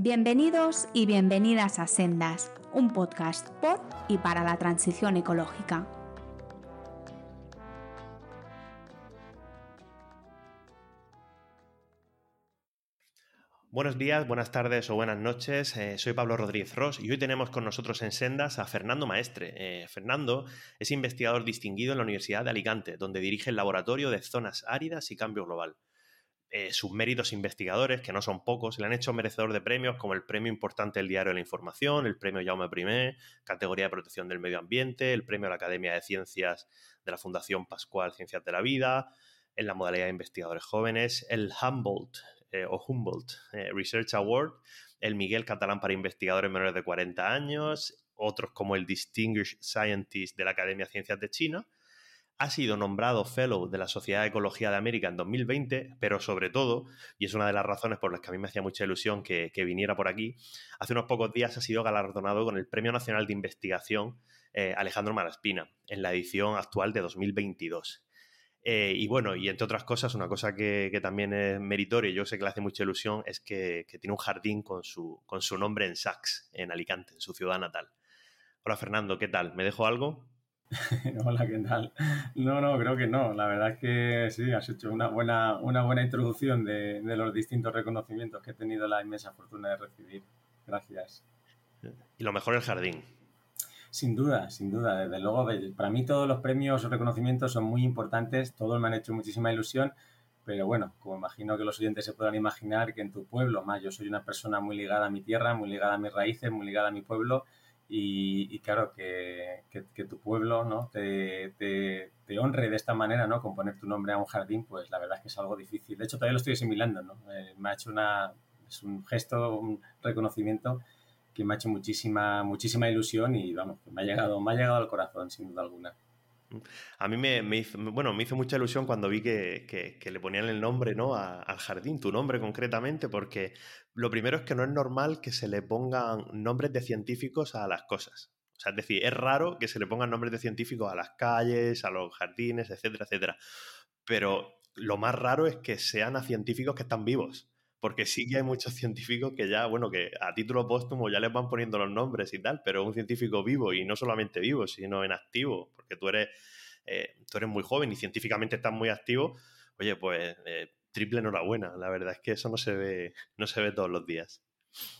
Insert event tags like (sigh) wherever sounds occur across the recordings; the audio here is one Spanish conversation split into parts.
Bienvenidos y bienvenidas a Sendas, un podcast por y para la transición ecológica. Buenos días, buenas tardes o buenas noches. Eh, soy Pablo Rodríguez Ross y hoy tenemos con nosotros en Sendas a Fernando Maestre. Eh, Fernando es investigador distinguido en la Universidad de Alicante, donde dirige el Laboratorio de Zonas Áridas y Cambio Global. Eh, sus méritos investigadores, que no son pocos, le han hecho merecedor de premios como el Premio Importante del Diario de la Información, el Premio Jaume I, categoría de protección del medio ambiente, el Premio a la Academia de Ciencias de la Fundación Pascual Ciencias de la Vida, en la modalidad de investigadores jóvenes, el Humboldt eh, o Humboldt eh, Research Award, el Miguel Catalán para investigadores menores de 40 años, otros como el Distinguished Scientist de la Academia de Ciencias de China. Ha sido nombrado Fellow de la Sociedad de Ecología de América en 2020, pero sobre todo, y es una de las razones por las que a mí me hacía mucha ilusión que, viniera por aquí, hace unos pocos días ha sido galardonado con el Premio Nacional de Investigación eh, Alejandro Malaspina en la edición actual de 2022. Eh, y bueno, y entre otras cosas, una cosa que, también es meritoria y yo sé que le hace mucha ilusión es que, tiene un jardín con su, con su nombre en Sax, en Alicante, en su ciudad natal. Hola Fernando, ¿qué tal? ¿Me dejo algo? (laughs) Hola, ¿qué tal? No, no, creo que no. La verdad es que sí, has hecho una buena, una buena introducción de, de los distintos reconocimientos que he tenido la inmensa fortuna de recibir. Gracias. Y lo mejor el jardín. Sin duda, sin duda. Desde luego, para mí todos los premios o reconocimientos son muy importantes, todos me han hecho muchísima ilusión, pero bueno, como imagino que los oyentes se puedan imaginar que en tu pueblo, más yo soy una persona muy ligada a mi tierra, muy ligada a mis raíces, muy ligada a mi pueblo, y, claro, que, tu pueblo ¿no? Te, te, honre de esta manera, ¿no? Con poner tu nombre a un jardín, pues la verdad es que es algo difícil. De hecho, todavía lo estoy asimilando, ¿no? Eh, me ha hecho una, es un gesto, un reconocimiento que me ha hecho muchísima, muchísima ilusión y vamos, me ha llegado, me ha llegado al corazón, sin duda alguna. A mí me, hizo, bueno, me hizo mucha ilusión cuando vi que, le ponían el nombre ¿no? al jardín, tu nombre concretamente, porque lo primero es que no es normal que se le pongan nombres de científicos a las cosas. O sea, es decir, es raro que se le pongan nombres de científicos a las calles, a los jardines, etcétera, etcétera. Pero lo más raro es que sean a científicos que están vivos porque sí que hay muchos científicos que ya, bueno, que a título póstumo ya les van poniendo los nombres y tal, pero un científico vivo y no solamente vivo, sino en activo, porque tú eres, eh, tú eres muy joven y científicamente estás muy activo, oye, pues eh, triple enhorabuena, la verdad es que eso no se ve, no se ve todos los días.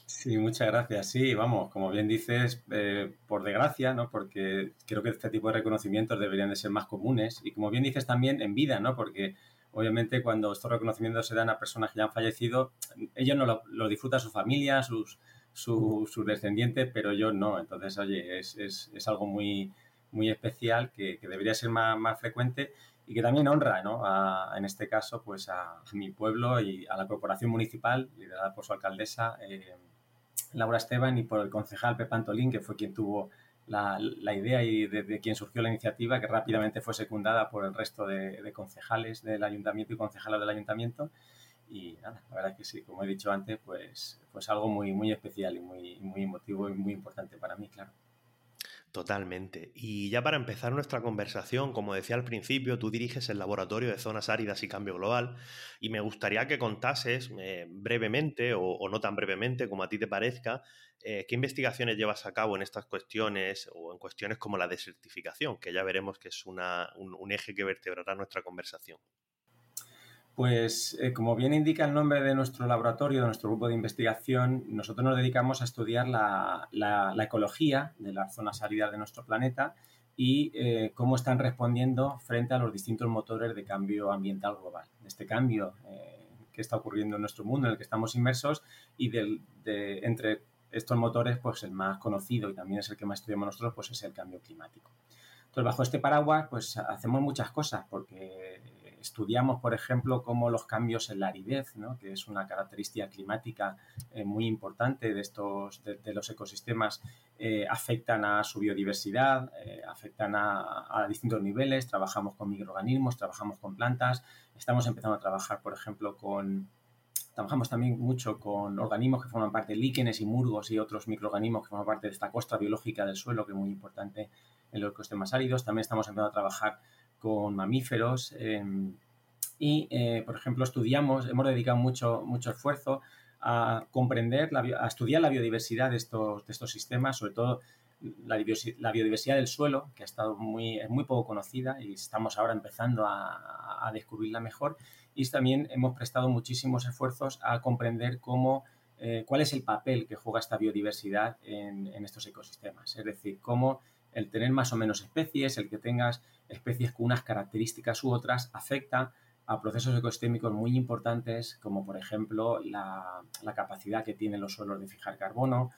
Sí, muchas gracias. Sí, vamos, como bien dices, eh, por desgracia, ¿no? Porque creo que este tipo de reconocimientos deberían de ser más comunes y como bien dices también en vida, ¿no? Porque obviamente cuando estos reconocimientos se dan a personas que ya han fallecido, ellos no lo, disfrutan su familia, sus, sus descendientes, pero yo no. Entonces, oye, es, es, es algo muy, muy especial que, que debería ser más, más, frecuente y que también honra, ¿no? En este caso, pues a, mi pueblo y a la corporación municipal, liderada por su alcaldesa, eh, Laura Esteban, y por el concejal Pep Antolín, que fue quien tuvo la, idea y de, quien surgió la iniciativa, que rápidamente fue secundada por el resto de, concejales del ayuntamiento y concejalos del ayuntamiento. Y nada, la verdad es que sí, como he dicho antes, pues, pues algo muy, muy especial y muy, muy emotivo y muy importante para mí, claro. Totalmente. Y ya para empezar nuestra conversación, como decía al principio, tú diriges el Laboratorio de Zonas Áridas y Cambio Global y me gustaría que contases eh, brevemente o, no tan brevemente como a ti te parezca, eh, qué investigaciones llevas a cabo en estas cuestiones o en cuestiones como la desertificación, que ya veremos que es un, un eje que vertebrará nuestra conversación. Pues eh, como bien indica el nombre de nuestro laboratorio, de nuestro grupo de investigación, nosotros nos dedicamos a estudiar la, ecología de las zonas áridas de nuestro planeta y eh, cómo están respondiendo frente a los distintos motores de cambio ambiental global. Este cambio eh, que está ocurriendo en nuestro mundo, en el que estamos inmersos, y entre estos motores, pues el más conocido y también es el que más estudiamos nosotros, pues es el cambio climático. Entonces, bajo este paraguas, pues hacemos muchas cosas, porque estudiamos, por ejemplo, cómo los cambios en la aridez, que es una característica climática eh, muy importante de, estos, de, los ecosistemas, eh, afectan a su biodiversidad, eh, afectan a, distintos niveles. Trabajamos con microorganismos, trabajamos con plantas, estamos empezando a trabajar, por ejemplo, con... Trabajamos también mucho con organismos que forman parte de líquenes y murgos y otros microorganismos que forman parte de esta costra biológica del suelo, que es muy importante en los ecosistemas áridos. También estamos empezando a trabajar con mamíferos. Em, y, eh, por ejemplo, estudiamos, hemos dedicado mucho, mucho esfuerzo a comprender, a estudiar la biodiversidad de estos, de estos sistemas, sobre todo la, biodiversidad del suelo, que ha estado muy, muy poco conocida y estamos ahora empezando a, descubrirla mejor. Y también hemos prestado muchísimos esfuerzos a comprender cómo, eh, cuál es el papel que juega esta biodiversidad en, estos ecosistemas. Es decir, cómo el tener más o menos especies, el que tengas especies con unas características u otras, afecta a procesos ecosistémicos muy importantes, como por ejemplo la, la capacidad que tienen los suelos de fijar carbono,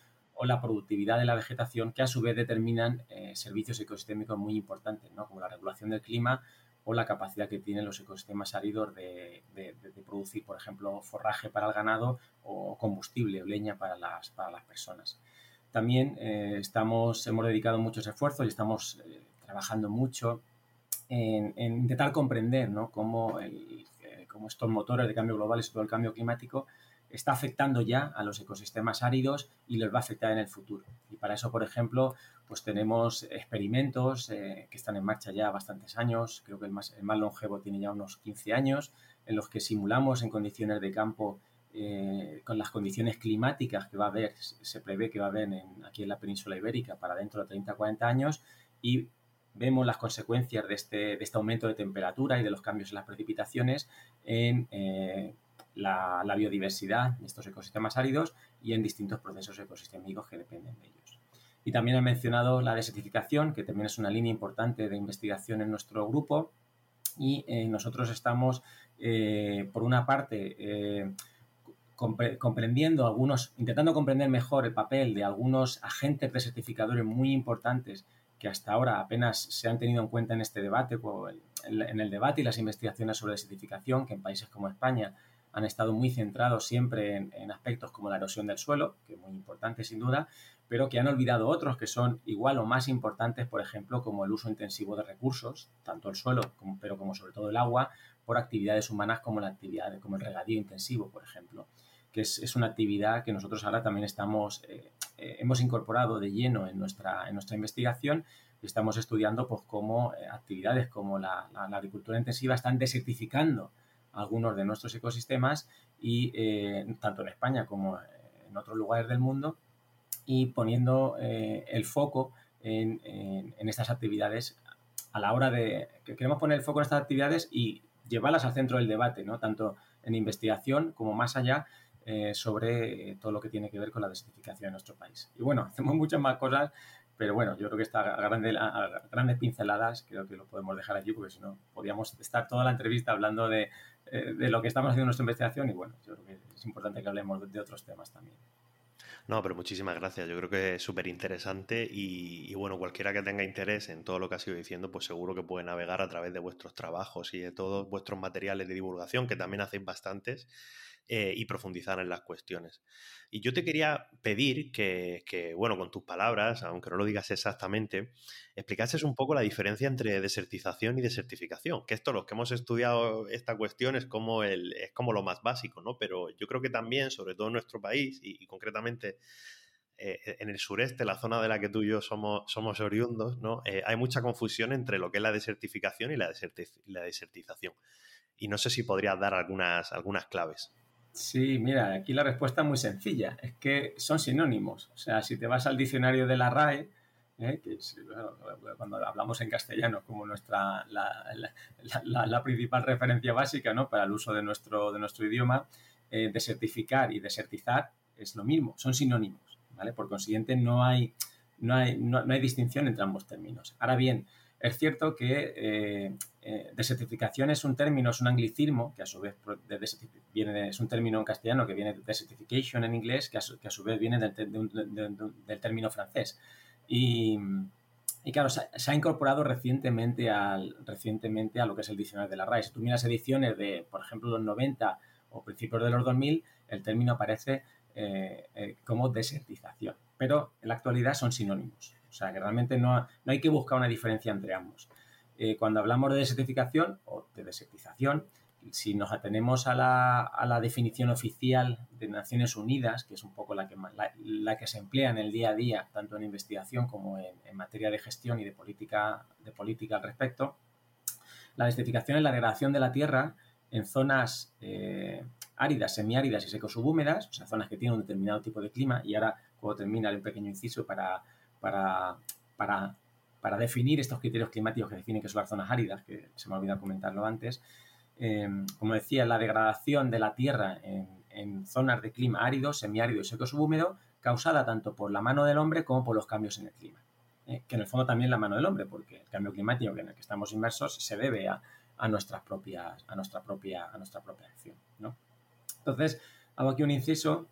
o la productividad de la vegetación, que a su vez determinan eh, servicios ecosistémicos muy importantes, ¿no? como la regulación del clima o la capacidad que tienen los ecosistemas áridos de, producir, por ejemplo, forraje para el ganado o combustible o leña para las, para las personas. También eh, estamos, hemos dedicado muchos esfuerzos y estamos eh, trabajando mucho en, intentar comprender ¿no? cómo, el, cómo estos motores de cambio global sobre todo el cambio climático está afectando ya a los ecosistemas áridos y les va a afectar en el futuro. Y para eso, por ejemplo, pues tenemos experimentos eh, que están en marcha ya bastantes años, creo que el más, el más longevo tiene ya unos 15 años, en los que simulamos en condiciones de campo eh, con las condiciones climáticas que va a haber, se prevé que va a haber aquí en la península ibérica para dentro de 30 40 años y vemos las consecuencias de este, de este aumento de temperatura y de los cambios en las precipitaciones en eh, la, biodiversidad de estos ecosistemas áridos y en distintos procesos ecosistémicos que dependen de ellos. Y también he mencionado la desertificación, que también es una línea importante de investigación en nuestro grupo. Y eh, nosotros estamos, eh, por una parte, comprendiendo algunos, intentando comprender mejor el papel de algunos agentes desertificadores muy importantes que hasta ahora apenas se han tenido en cuenta en este debate, en el debate y las investigaciones sobre desertificación, que en países como España han estado muy centrados siempre en, aspectos como la erosión del suelo, que es muy importante sin duda, pero que han olvidado otros que son igual o más importantes, por ejemplo, como el uso intensivo de recursos, tanto el suelo, como, pero como sobre todo el agua, por actividades humanas como la actividad, como el regadío intensivo, por ejemplo, que es, una actividad que nosotros ahora también estamos, eh, eh, hemos incorporado de lleno en nuestra, en nuestra investigación y estamos estudiando pues, cómo eh, actividades como la, agricultura intensiva están desertificando algunos de nuestros ecosistemas y eh, tanto en España como en otros lugares del mundo y poniendo el foco en, estas actividades a la hora de que queremos poner el foco en estas actividades y llevarlas al centro del debate, ¿no? tanto en investigación como más allá eh, sobre todo lo que tiene que ver con la desertificación en nuestro país. Y bueno, (laughs) hacemos muchas más cosas pero bueno, yo creo que está a, grandes pinceladas creo que lo podemos dejar aquí porque si no, podríamos estar toda la entrevista hablando de, eh, de lo que estamos haciendo en nuestra investigación y bueno, yo creo que es importante que hablemos de, otros temas también. No, pero muchísimas gracias. Yo creo que es súper interesante y, y, bueno, cualquiera que tenga interés en todo lo que ha sido diciendo, pues seguro que puede navegar a través de vuestros trabajos y de todos vuestros materiales de divulgación, que también hacéis bastantes, eh, y profundizar en las cuestiones. Y yo te quería pedir que, bueno, con tus palabras, aunque no lo digas exactamente, explicases un poco la diferencia entre desertización y desertificación, que esto, los que hemos estudiado esta cuestión, es como, lo más básico, ¿no? Pero yo creo que también, sobre todo en nuestro país y, concretamente eh, en el sureste, la zona de la que tú y yo somos, oriundos, ¿no? Eh, hay mucha confusión entre lo que es la desertificación y la, la desertización. Y no sé si podrías dar algunas claves. Sí, mira, aquí la respuesta es muy sencilla, es que son sinónimos. O sea, si te vas al diccionario de la RAE, ¿eh? que cuando hablamos en castellano como nuestra la, principal referencia básica ¿no? para el uso de nuestro, de nuestro idioma, eh, desertificar y desertizar es lo mismo, son sinónimos. ¿vale? Por consiguiente, no hay, no, hay, no hay distinción entre ambos términos. Ahora bien, es cierto que eh, eh, desertificación es un término, es un anglicismo, que a su vez viene es un término en castellano que viene de desertification en inglés, que a su, vez viene del, término francés. Y, claro, se, ha incorporado recientemente, al, recientemente a lo que es el diccionario de la RAE. Si tú miras ediciones de, por ejemplo, los 90 o principios de los 2000, el término aparece eh, como desertización. Pero en la actualidad son sinónimos. O sea, que realmente no, hay que buscar una diferencia entre ambos. Eh, cuando hablamos de desertificación o de desertización, si nos atenemos a la, definición oficial de Naciones Unidas, que es un poco la que, la, que se emplea en el día a día, tanto en investigación como en, materia de gestión y de política, de política al respecto, la desertificación es la degradación de la tierra en zonas eh, áridas, semiáridas y seco-subhúmedas, o sea, zonas que tienen un determinado tipo de clima. Y ahora, cuando termina un pequeño inciso para, para, para, para, definir estos criterios climáticos que definen que son las zonas áridas, que se me ha olvidado comentarlo antes. Em, como decía, la degradación de la Tierra en, zonas de clima árido, semiárido y seco-subhúmedo, causada tanto por la mano del hombre como por los cambios en el clima. Eh, que en el fondo también la mano del hombre, porque el cambio climático en el que estamos inmersos se debe a, a nuestras propias, a nuestra propia, a nuestra propia acción. ¿no? Entonces, hago aquí un inciso.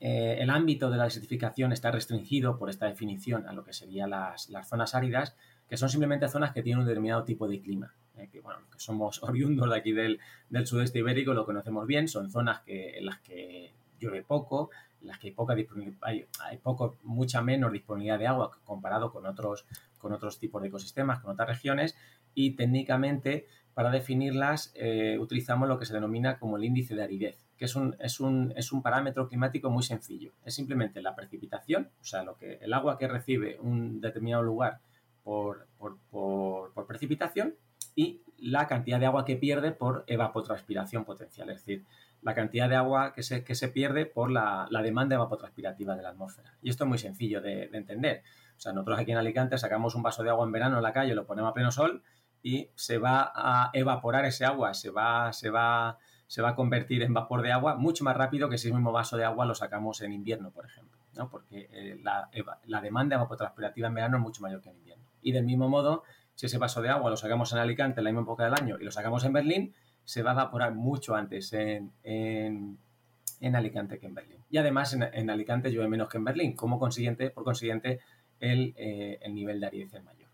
Eh, el ámbito de la desertificación está restringido por esta definición a lo que serían las, zonas áridas, que son simplemente zonas que tienen un determinado tipo de clima. Eh, que, somos (laughs) oriundos de aquí del, sudeste ibérico, lo conocemos bien, son zonas en las que llueve poco, en las que hay, poca hay, hay poco, mucha menos disponibilidad de agua comparado con otros, con otros tipos de ecosistemas, con otras regiones, y técnicamente para definirlas eh, utilizamos lo que se denomina como el índice de aridez, que es un, es, un, es un, parámetro climático muy sencillo. Es simplemente la precipitación, o sea, lo que, el agua que recibe un determinado lugar por, por, por, precipitación y la cantidad de agua que pierde por evapotranspiración potencial, es decir, la cantidad de agua que se, que se pierde por la, la, demanda evapotranspirativa de la atmósfera. Y esto es muy sencillo de, de, entender. O sea, nosotros aquí en Alicante sacamos un vaso de agua en verano en la calle, lo ponemos a pleno sol y se va a evaporar ese agua, se va, se va, se va a convertir en vapor de agua mucho más rápido que si el mismo vaso de agua lo sacamos en invierno, por ejemplo, ¿no? porque eh, la, demanda evapotranspirativa en verano es mucho mayor que en invierno. Y del mismo modo, si ese vaso de agua lo sacamos en Alicante en la misma época del año y lo sacamos en Berlín, se va a evaporar mucho antes en, en, Alicante que en Berlín. Y además en, en, Alicante llueve menos que en Berlín, como consiguiente, por consiguiente el, eh, el nivel de aridez es mayor.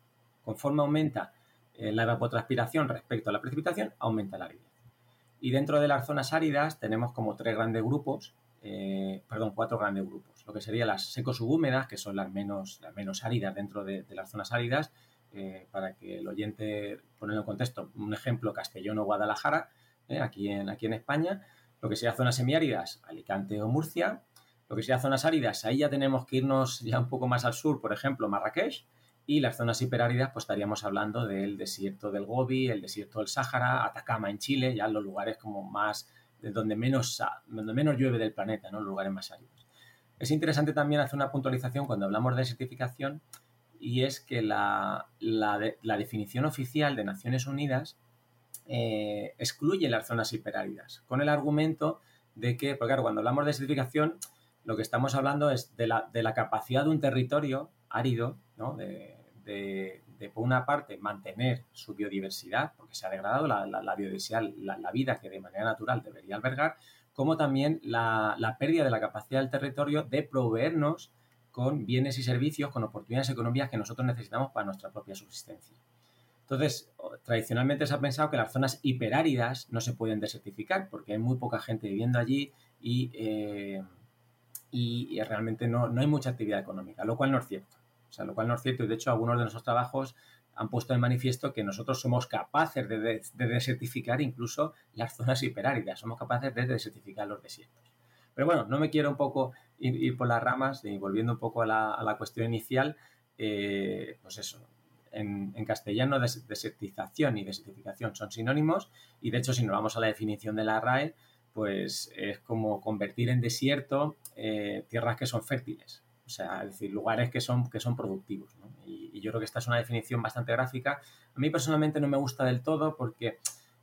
Conforme aumenta eh, la evapotranspiración respecto a la precipitación, aumenta la aridez. Y dentro de las zonas áridas tenemos como tres grandes grupos, eh, perdón, cuatro grandes grupos. Lo que serían las secos-subhúmedas, que son las menos, las menos áridas dentro de, las zonas áridas, eh, para que el oyente, ponerlo en contexto, un ejemplo, Castellón o Guadalajara, eh, aquí, en, aquí en España. Lo que sería zonas semiáridas, Alicante o Murcia. Lo que sería zonas áridas, ahí ya tenemos que irnos ya un poco más al sur, por ejemplo, Marrakech. Y las zonas hiperáridas, pues estaríamos hablando del desierto del Gobi, el desierto del Sáhara, Atacama en Chile, ya los lugares como más, de donde menos, donde menos llueve del planeta, ¿no? los lugares más áridos. Es interesante también hacer una puntualización cuando hablamos de desertificación y es que la, la definición oficial de Naciones Unidas eh, excluye las zonas hiperáridas, con el argumento de que, porque claro, cuando hablamos de desertificación, lo que estamos hablando es de la, de la capacidad de un territorio árido, ¿no? de, de, por una parte, mantener su biodiversidad, porque se ha degradado la, biodiversidad, la, vida que de manera natural debería albergar, como también la, pérdida de la capacidad del territorio de proveernos con bienes y servicios, con oportunidades económicas que nosotros necesitamos para nuestra propia subsistencia. Entonces, tradicionalmente se ha pensado que las zonas hiperáridas no se pueden desertificar porque hay muy poca gente viviendo allí y, eh, y realmente no, no, hay mucha actividad económica, lo cual no es cierto. O sea, lo cual no es cierto y de hecho algunos de nuestros trabajos han puesto en manifiesto que nosotros somos capaces de, de, de desertificar incluso las zonas hiperáridas, somos capaces de desertificar los desiertos. Pero bueno, no me quiero un poco ir, por las ramas y volviendo un poco a la, cuestión inicial, eh, pues eso, en, castellano des, desertización y desertificación son sinónimos y de hecho si nos vamos a la definición de la RAE, pues es como convertir en desierto eh, tierras que son fértiles, sea, es decir, lugares que son, que son productivos. ¿no? Y, y, yo creo que esta es una definición bastante gráfica. A mí personalmente no me gusta del todo porque,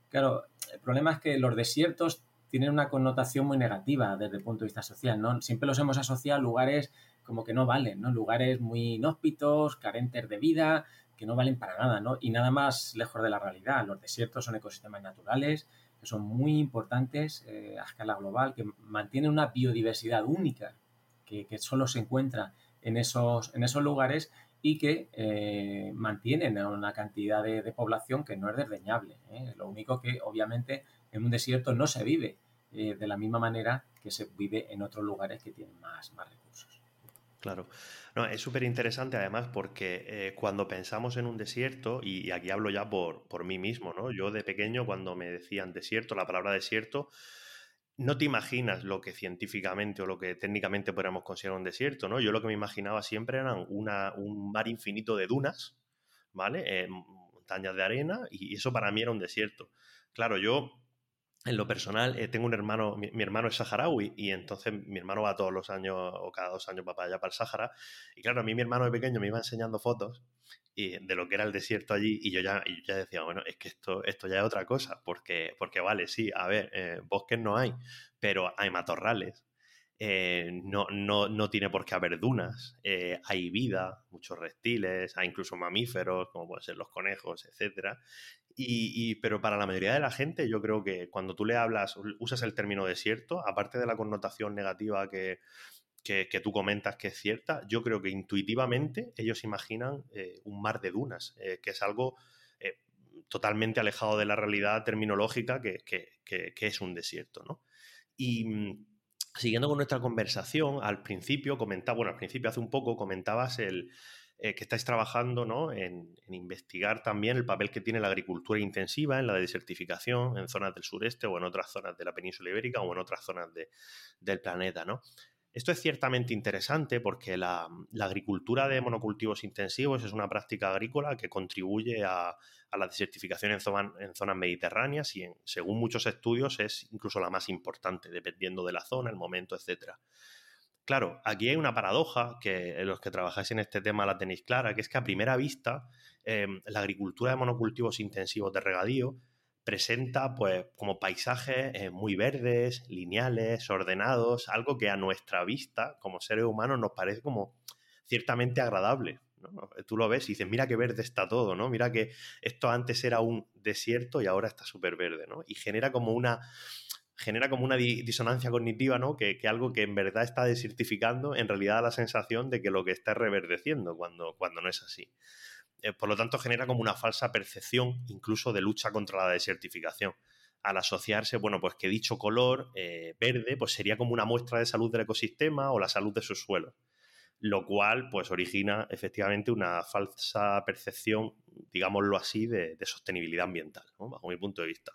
claro, el problema es que los desiertos tienen una connotación muy negativa desde el punto de vista social, ¿no? Siempre los hemos asociado a lugares como que no valen, ¿no? Lugares muy inhóspitos, carentes de vida, que no valen para nada, ¿no? Y nada más lejos de la realidad. Los desiertos son ecosistemas naturales que son muy importantes eh, a escala global, que mantienen una biodiversidad única, que, solo se encuentra en esos, en esos lugares y que eh, mantienen una cantidad de, población que no es desdeñable. ¿eh? Lo único que obviamente en un desierto no se vive eh, de la misma manera que se vive en otros lugares que tienen más, más recursos. Claro. Es súper interesante además porque cuando pensamos en un desierto, y, y aquí hablo ya por, por, mí mismo, ¿no? Yo de pequeño cuando me decían desierto, la palabra desierto, no te imaginas lo que científicamente o lo que técnicamente podríamos considerar un desierto, ¿no? Yo lo que me imaginaba siempre eran un mar infinito de dunas, ¿vale? Eh, montañas de arena, y eso para mí era un desierto. Claro, yo en lo personal, eh, tengo un hermano, mi, hermano es saharaui y entonces mi hermano va todos los años o cada dos años para allá, para el Sahara. Y claro, a mí mi hermano de pequeño me iba enseñando fotos y, de lo que era el desierto allí y yo ya, ya decía, bueno, es que esto, esto ya es otra cosa, porque, porque vale, sí, a ver, eh, bosques no hay, pero hay matorrales, eh, no, no, no, tiene por qué haber dunas, eh, hay vida, muchos reptiles, hay incluso mamíferos, como pueden ser los conejos, etc. Y, pero para la mayoría de la gente, yo creo que cuando tú le hablas, usas el término desierto, aparte de la connotación negativa que, que, tú comentas que es cierta, yo creo que intuitivamente ellos imaginan eh, un mar de dunas, que es algo totalmente alejado de la realidad terminológica que, es un desierto, ¿no? Y mm, siguiendo con nuestra conversación, al principio comentaba, bueno, al principio hace un poco comentabas el eh, que estáis trabajando ¿no? en, investigar también el papel que tiene la agricultura intensiva en la desertificación en zonas del sureste o en otras zonas de la península ibérica o en otras zonas del planeta, ¿no? Esto es ciertamente interesante porque la, agricultura de monocultivos intensivos es una práctica agrícola que contribuye a, la desertificación en, zonas mediterráneas y, según muchos estudios, es incluso la más importante, dependiendo de la zona, el momento, etc. Claro, aquí hay una paradoja que los que trabajáis en este tema la tenéis clara, que es que a primera vista em, la agricultura de monocultivos intensivos de regadío presenta pues como paisajes eh, muy verdes, lineales, ordenados, algo que a nuestra vista como seres humanos nos parece como ciertamente agradable. Tú lo ves y dices, mira qué verde está todo, ¿no? Mira que esto antes era un desierto y ahora está súper verde, ¿no? Y genera como una genera como una disonancia cognitiva, ¿no? Que, que, algo que en verdad está desertificando, en realidad da la sensación de que lo que está reverdeciendo cuando, cuando no es así. Eh, por lo tanto, genera como una falsa percepción incluso de lucha contra la desertificación. Al asociarse, bueno, pues que dicho color eh, verde, pues sería como una muestra de salud del ecosistema o la salud de sus suelos. Lo cual, pues, origina efectivamente una falsa percepción, digámoslo así, de, sostenibilidad ambiental, bajo mi punto de vista.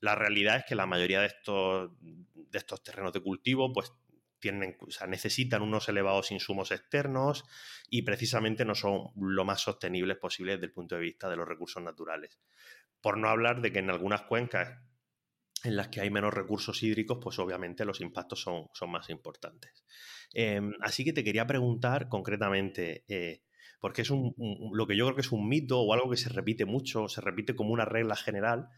La realidad es que la mayoría de estos, de estos terrenos de cultivo, pues, tienen, necesitan unos elevados insumos externos y precisamente no son lo más sostenibles posibles desde el punto de vista de los recursos naturales. Por no hablar de que en algunas cuencas en las que hay menos recursos hídricos, pues obviamente los impactos son, son más importantes. Em, así que te quería preguntar concretamente, eh, porque es un, lo que yo creo que es un mito o algo que se repite mucho, se repite como una regla general,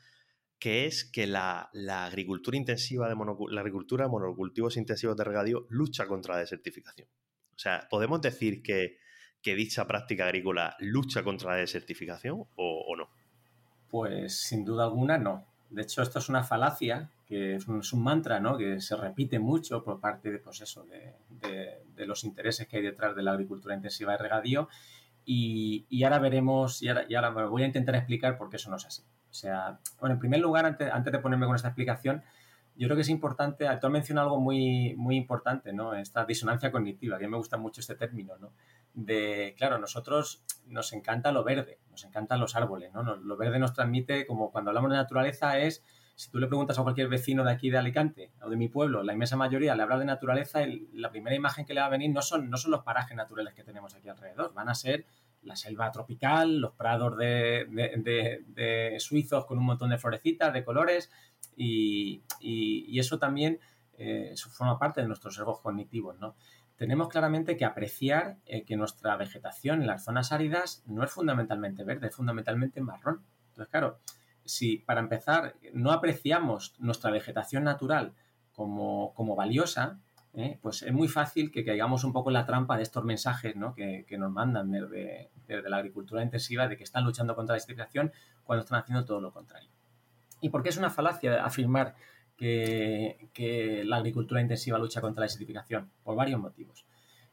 que es que la, agricultura intensiva de la agricultura monocultivos intensivos de regadío lucha contra la desertificación. O sea, ¿podemos decir que, dicha práctica agrícola lucha contra la desertificación o, no? Pues sin duda alguna no. De hecho, esto es una falacia, que es un, mantra, ¿no? Que se repite mucho por parte de, pues eso, de, los intereses que hay detrás de la agricultura intensiva de regadío. Y, ahora veremos, y ahora, y ahora voy a intentar explicar por qué eso no es así. O sea, bueno, en primer lugar, antes, antes de ponerme con esta explicación, yo creo que es importante, tú has mencionado algo muy, muy importante, ¿no? Esta disonancia cognitiva, a mí me gusta mucho este término, ¿no? De, claro, nosotros nos encanta lo verde, nos encantan los árboles, ¿no? Lo verde nos transmite, como cuando hablamos de naturaleza, es, si tú le preguntas a cualquier vecino de aquí de Alicante o de mi pueblo, la inmensa mayoría le habla de naturaleza, la primera imagen que le va a venir no son, no son los parajes naturales que tenemos aquí alrededor, van a ser la selva tropical, los prados de, suizos con un montón de florecitas, de colores, y, eso también eh, forma parte de nuestros sesgos cognitivos, ¿no? Tenemos claramente que apreciar eh, que nuestra vegetación en las zonas áridas no es fundamentalmente verde, es fundamentalmente marrón. Entonces, claro, si para empezar no apreciamos nuestra vegetación natural como, como valiosa, ¿eh? pues es muy fácil que caigamos un poco en la trampa de estos mensajes que, nos mandan desde, la agricultura intensiva de que están luchando contra la desertificación cuando están haciendo todo lo contrario. ¿Y por qué es una falacia afirmar que, la agricultura intensiva lucha contra la desertificación? Por varios motivos.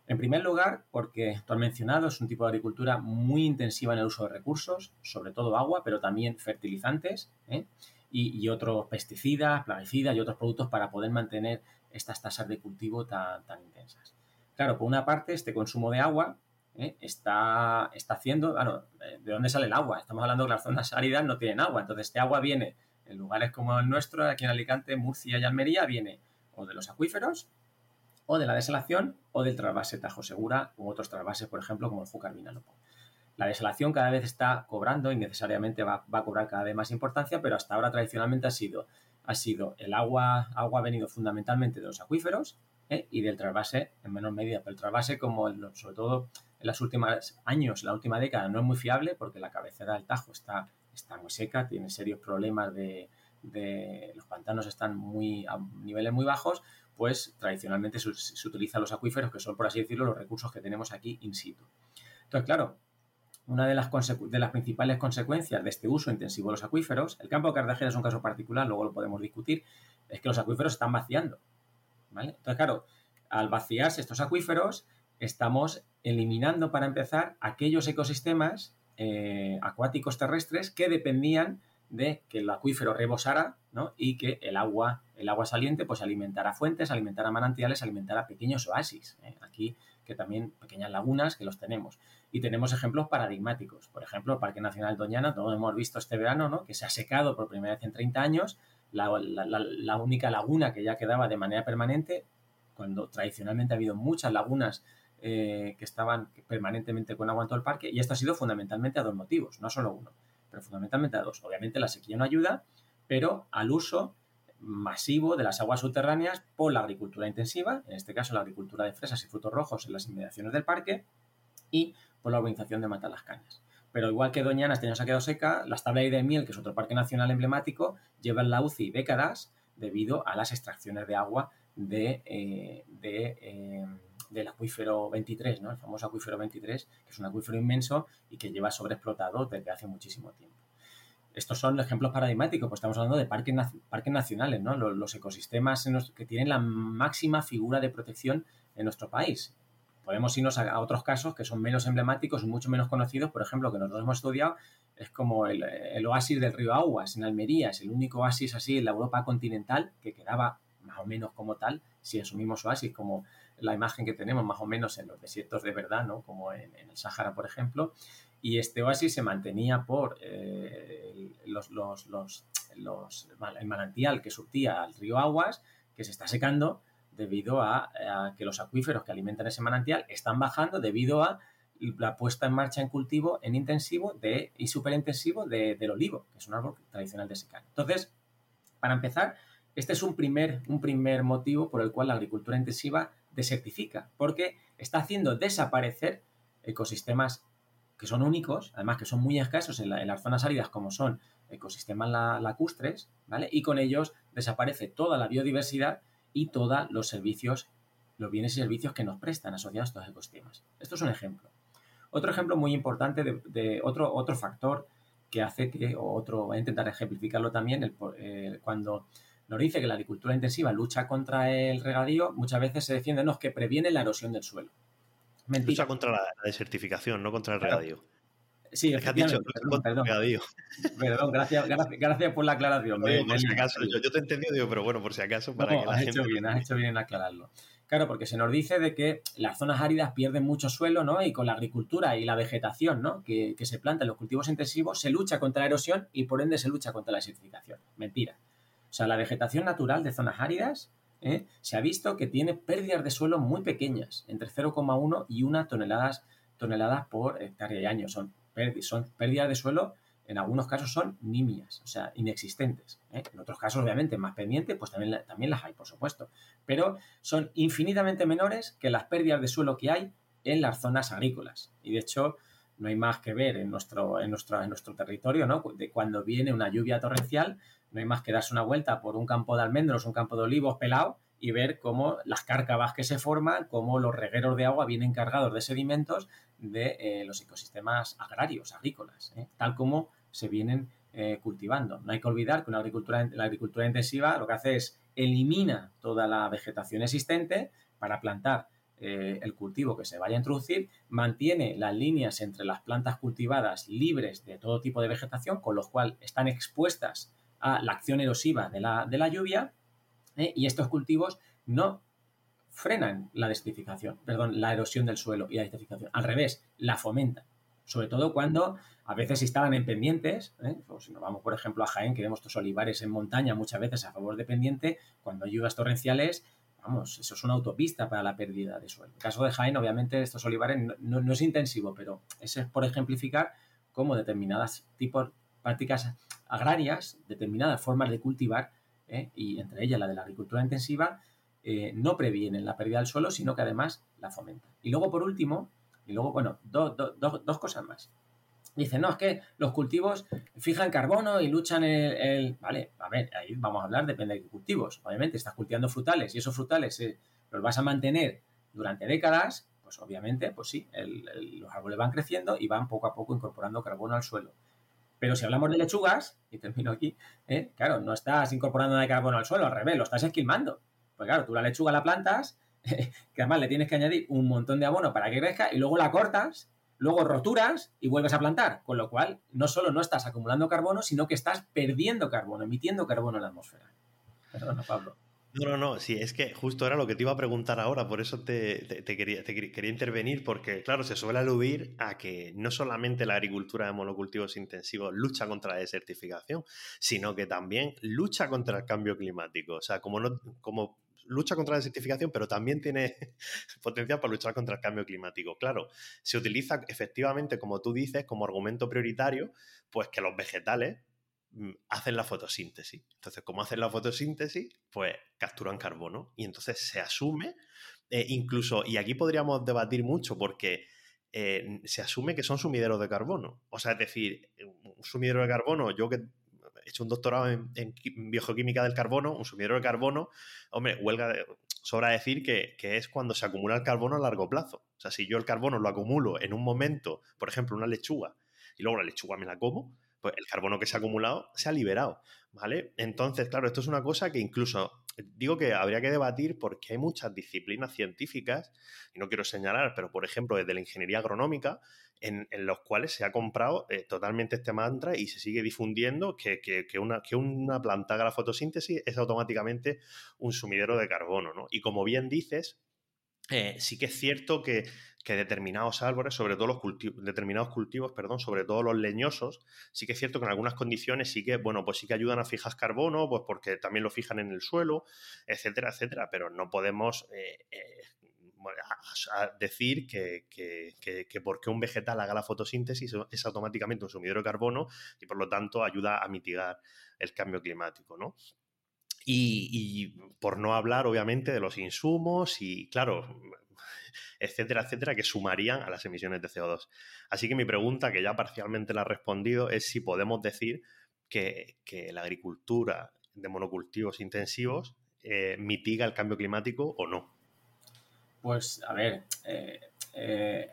En primer lugar, porque tú has mencionado, es un tipo de agricultura muy intensiva en el uso de recursos, sobre todo agua, pero también fertilizantes ¿eh? y, y, otros pesticidas, plaguicidas y otros productos para poder mantener estas tasas de cultivo tan, intensas. Claro, por una parte, este consumo de agua ¿eh? está, está haciendo, eh, ¿de dónde sale el agua? Estamos hablando que las zonas áridas no tienen agua, entonces este agua viene en lugares como el nuestro, aquí en Alicante, Murcia y Almería, viene o de los acuíferos, o de la desalación, o del trasvase Tajo Segura, u otros trasvases, por ejemplo, como el Júcar Vinalopó. La desalación cada vez está cobrando y necesariamente va, va, a cobrar cada vez más importancia, pero hasta ahora tradicionalmente ha sido ha sido el agua, agua ha venido fundamentalmente de los acuíferos ¿eh? y del trasvase en menor medida, pero el trasvase como sobre todo en los últimos años, la última década, no es muy fiable porque la cabecera del Tajo está, está muy seca, tiene serios problemas de, de los pantanos están muy a niveles muy bajos, pues tradicionalmente se, se utilizan los acuíferos, que son, por así decirlo, los recursos que tenemos aquí in situ. Entonces, claro, una de las, de las principales consecuencias de este uso intensivo de los acuíferos, el campo de Cartagena es un caso particular, luego lo podemos discutir, es que los acuíferos están vaciando. Entonces, claro, al vaciarse estos acuíferos, estamos eliminando, para empezar, aquellos ecosistemas eh, acuáticos terrestres que dependían de que el acuífero rebosara y que el agua, el agua saliente pues alimentara fuentes, alimentara manantiales, alimentara pequeños oasis. ¿eh? Aquí que también pequeñas lagunas que los tenemos. Y tenemos ejemplos paradigmáticos. Por ejemplo, el Parque Nacional Doñana, todos hemos visto este verano, ¿no? que se ha secado por primera vez en 30 años, la, la, única laguna que ya quedaba de manera permanente, cuando tradicionalmente ha habido muchas lagunas eh, que estaban permanentemente con agua en todo el parque, y esto ha sido fundamentalmente a dos motivos, no solo uno, pero fundamentalmente a dos. Obviamente la sequía no ayuda, pero al uso masivo de las aguas subterráneas por la agricultura intensiva, en este caso la agricultura de fresas y frutos rojos en las inmediaciones del parque, y por la urbanización de Mata las Cañas. Pero igual que Doñana este año se ha quedado seca, las tablas de miel, que es otro parque nacional emblemático, llevan la UCI décadas debido a las extracciones de agua de, eh, eh, del acuífero 23, ¿no? el famoso acuífero 23, que es un acuífero inmenso y que lleva sobreexplotado desde hace muchísimo tiempo estos son ejemplos paradigmáticos, pues estamos hablando de parques, parques nacionales, ¿no? Los, ecosistemas que tienen la máxima figura de protección en nuestro país. Podemos irnos a, otros casos que son menos emblemáticos y mucho menos conocidos, por ejemplo, que nosotros hemos estudiado, es como el, oasis del río Aguas en Almería, es el único oasis así en la Europa continental que quedaba más o menos como tal, si asumimos oasis como la imagen que tenemos más o menos en los desiertos de verdad, ¿no? como en, en el Sáhara, por ejemplo, y este oasis se mantenía por eh, el manantial que surtía al río Aguas, que se está secando debido a, que los acuíferos que alimentan ese manantial están bajando debido a la puesta en marcha en cultivo en intensivo y superintensivo de, del olivo, que es un árbol tradicional de secano. Entonces, para empezar, este es un primer, un primer motivo por el cual la agricultura intensiva desertifica, porque está haciendo desaparecer ecosistemas que son únicos, además que son muy escasos en, las zonas áridas como son ecosistemas lacustres, ¿vale? Y con ellos desaparece toda la biodiversidad y todos los servicios, los bienes y servicios que nos prestan asociados a estos ecosistemas. Esto es un ejemplo. Otro ejemplo muy importante de, otro, otro factor que hace que, o otro, voy a intentar ejemplificarlo también, cuando nos dice que la agricultura intensiva lucha contra el regadío, muchas veces se defiende, no, que previene la erosión del suelo. Lucha contra la, desertificación, no contra el regadío. Sí, es que has dicho perdón, perdón. (laughs) perdón gracias, gracias, por la aclaración. yo, te he entendido, pero bueno, por si acaso. Para has hecho bien, has hecho bien en aclararlo. Claro, porque se nos dice de que las zonas áridas pierden mucho suelo, ¿no? Y con la agricultura y la vegetación, ¿no? Que, que se planta en los cultivos intensivos, se lucha contra la erosión y por ende se lucha contra la desertificación. Mentira. O sea, la vegetación natural de zonas áridas ¿eh? se ha visto que tiene pérdidas de suelo muy pequeñas, entre 0,1 y 1 toneladas, toneladas por hectárea y año. Son, son pérdidas de suelo, en algunos casos son nimias, o sea, inexistentes. ¿eh? En otros casos, obviamente, más pendientes, pues también, también las hay, por supuesto. Pero son infinitamente menores que las pérdidas de suelo que hay en las zonas agrícolas. Y de hecho, no hay más que ver en nuestro, en nuestro, en nuestro territorio, ¿no? De cuando viene una lluvia torrencial, no hay más que darse una vuelta por un campo de almendros, un campo de olivos pelado y ver cómo las cárcavas que se forman, cómo los regueros de agua vienen cargados de sedimentos de eh, los ecosistemas agrarios, agrícolas, ¿eh? tal como se vienen eh, cultivando. No hay que olvidar que la agricultura intensiva lo que hace es elimina toda la vegetación existente para plantar el cultivo que se vaya a introducir, mantiene las líneas entre las plantas cultivadas libres de todo tipo de vegetación, con lo cual están expuestas a la acción erosiva de la, de la lluvia ¿eh? y estos cultivos no frenan la desertificación, perdón, la erosión del suelo y la desertificación. Al revés, la fomentan. Sobre todo cuando a veces instalan en pendientes, ¿eh? o si nos vamos, por ejemplo, a Jaén, que vemos estos olivares en montaña muchas veces a favor de pendiente, cuando hay lluvias torrenciales, vamos, eso es una autopista para la pérdida de suelo. En el caso de Jaén, obviamente, estos olivares no, no es intensivo, pero ese es por ejemplificar cómo determinadas tipos prácticas agrarias, determinadas formas de cultivar, ¿eh? y entre ellas la de la agricultura intensiva, eh, no previenen la pérdida del suelo, sino que además la fomentan. Y luego, por último, y luego, bueno, dos cosas más. Dicen, no, es que los cultivos fijan carbono y luchan el, Vale, a ver, ahí vamos a hablar, depende de qué cultivos. Obviamente, estás cultivando frutales y esos frutales eh, los vas a mantener durante décadas, pues obviamente, pues sí, los árboles van creciendo y van poco a poco incorporando carbono al suelo. Pero si hablamos de lechugas, y termino aquí, ¿eh? claro, no estás incorporando nada de carbono al suelo, al revés, lo estás esquilmando. Pues claro, tú la lechuga la plantas, (laughs) que además le tienes que añadir un montón de abono para que crezca y luego la cortas, luego roturas y vuelves a plantar. Con lo cual, no solo no estás acumulando carbono, sino que estás perdiendo carbono, emitiendo carbono en la atmósfera. Perdona, Pablo. No, no, no, sí, es que justo era lo que te iba a preguntar ahora, por eso te, quería, quería, intervenir, porque claro, se suele aludir a que no solamente la agricultura de monocultivos intensivos lucha contra la desertificación, sino que también lucha contra el cambio climático. O sea, como, no, como lucha contra la desertificación, pero también tiene (laughs) potencial para luchar contra el cambio climático. Claro, se utiliza efectivamente, como tú dices, como argumento prioritario, pues que los vegetales hacen la fotosíntesis. Entonces, como hacen la fotosíntesis, pues capturan carbono y entonces se asume, eh, incluso, y aquí podríamos debatir mucho porque eh, se asume que son sumideros de carbono. O sea, es decir, un sumidero de carbono, yo que he hecho un doctorado en, biogeoquímica del carbono, un sumidero de carbono, hombre, huelga sobra decir que, que, es cuando se acumula el carbono a largo plazo. O sea, si yo el carbono lo acumulo en un momento, por ejemplo, una lechuga, y luego la lechuga me la como, pues el carbono que se ha acumulado se ha liberado, ¿vale? Entonces, claro, esto es una cosa que incluso digo que habría que debatir porque hay muchas disciplinas científicas, y no quiero señalar, pero por ejemplo desde la ingeniería agronómica, en, los cuales se ha comprado eh, totalmente este mantra y se sigue difundiendo que, una, que una planta haga la fotosíntesis es automáticamente un sumidero de carbono, ¿no? Y como bien dices, eh, sí que es cierto que que determinados árboles, sobre todo los cultivos, determinados cultivos, perdón, sobre todo los leñosos, sí que es cierto que en algunas condiciones sí que, bueno, pues sí que ayudan a fijar carbono, pues porque también lo fijan en el suelo, etcétera, etcétera, pero no podemos eh, eh, decir que, que, porque un vegetal haga la fotosíntesis es automáticamente un sumidero de carbono y por lo tanto ayuda a mitigar el cambio climático, ¿no? Y, por no hablar, obviamente, de los insumos y, claro, etcétera, etcétera, que sumarían a las emisiones de CO2. Así que mi pregunta, que ya parcialmente la he respondido, es si podemos decir que, la agricultura de monocultivos intensivos eh, mitiga el cambio climático o no. Pues, a ver, eh, eh,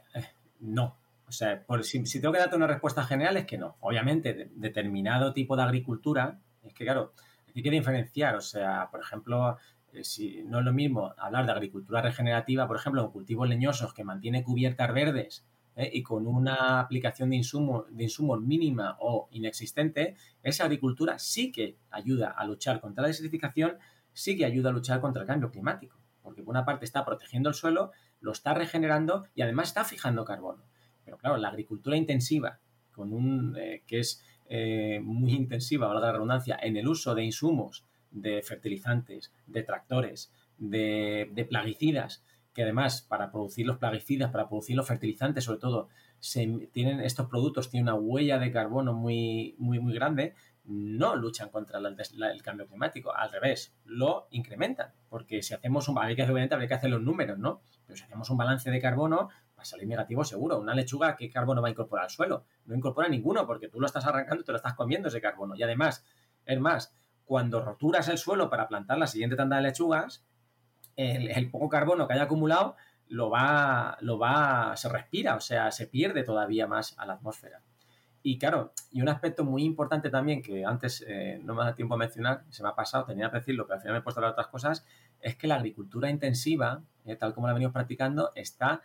no. O sea, si, tengo que darte una respuesta general es que no. Obviamente, determinado tipo de agricultura, es que claro, hay que diferenciar. O sea, por ejemplo, si no es lo mismo hablar de agricultura regenerativa, por ejemplo, en cultivos leñosos que mantiene cubiertas verdes ¿eh? y con una aplicación de insumos de insumos mínima o inexistente, esa agricultura sí que ayuda a luchar contra la desertificación, sí que ayuda a luchar contra el cambio climático, porque por una parte está protegiendo el suelo, lo está regenerando y además está fijando carbono. Pero claro, la agricultura intensiva, con un, eh, que es muy (laughs) intensiva, valga la redundancia, en el uso de insumos de fertilizantes, de tractores, de, plaguicidas, que además para producir los plaguicidas, para producir los fertilizantes sobre todo, se, tienen estos productos tienen una huella de carbono muy, muy, muy grande, no luchan contra el cambio climático, al revés, lo incrementan, porque si hacemos un, obviamente habría que hacer los números, ¿no? Pero si hacemos un balance de carbono, va a salir negativo seguro. Una lechuga, ¿qué carbono va a incorporar al suelo? No incorpora ninguno, porque tú lo estás arrancando y te lo estás comiendo ese carbono. Y además, es más, cuando roturas el suelo para plantar la siguiente tanda de lechugas, el, poco carbono que haya acumulado lo va, lo va, se respira, o sea, se pierde todavía más a la atmósfera. Y claro, y un aspecto muy importante también que antes eh, no me da tiempo a mencionar, se me ha pasado, tenía que decirlo, pero al final me he puesto a hablar otras cosas, es que la agricultura intensiva, eh, tal como la venimos practicando, está,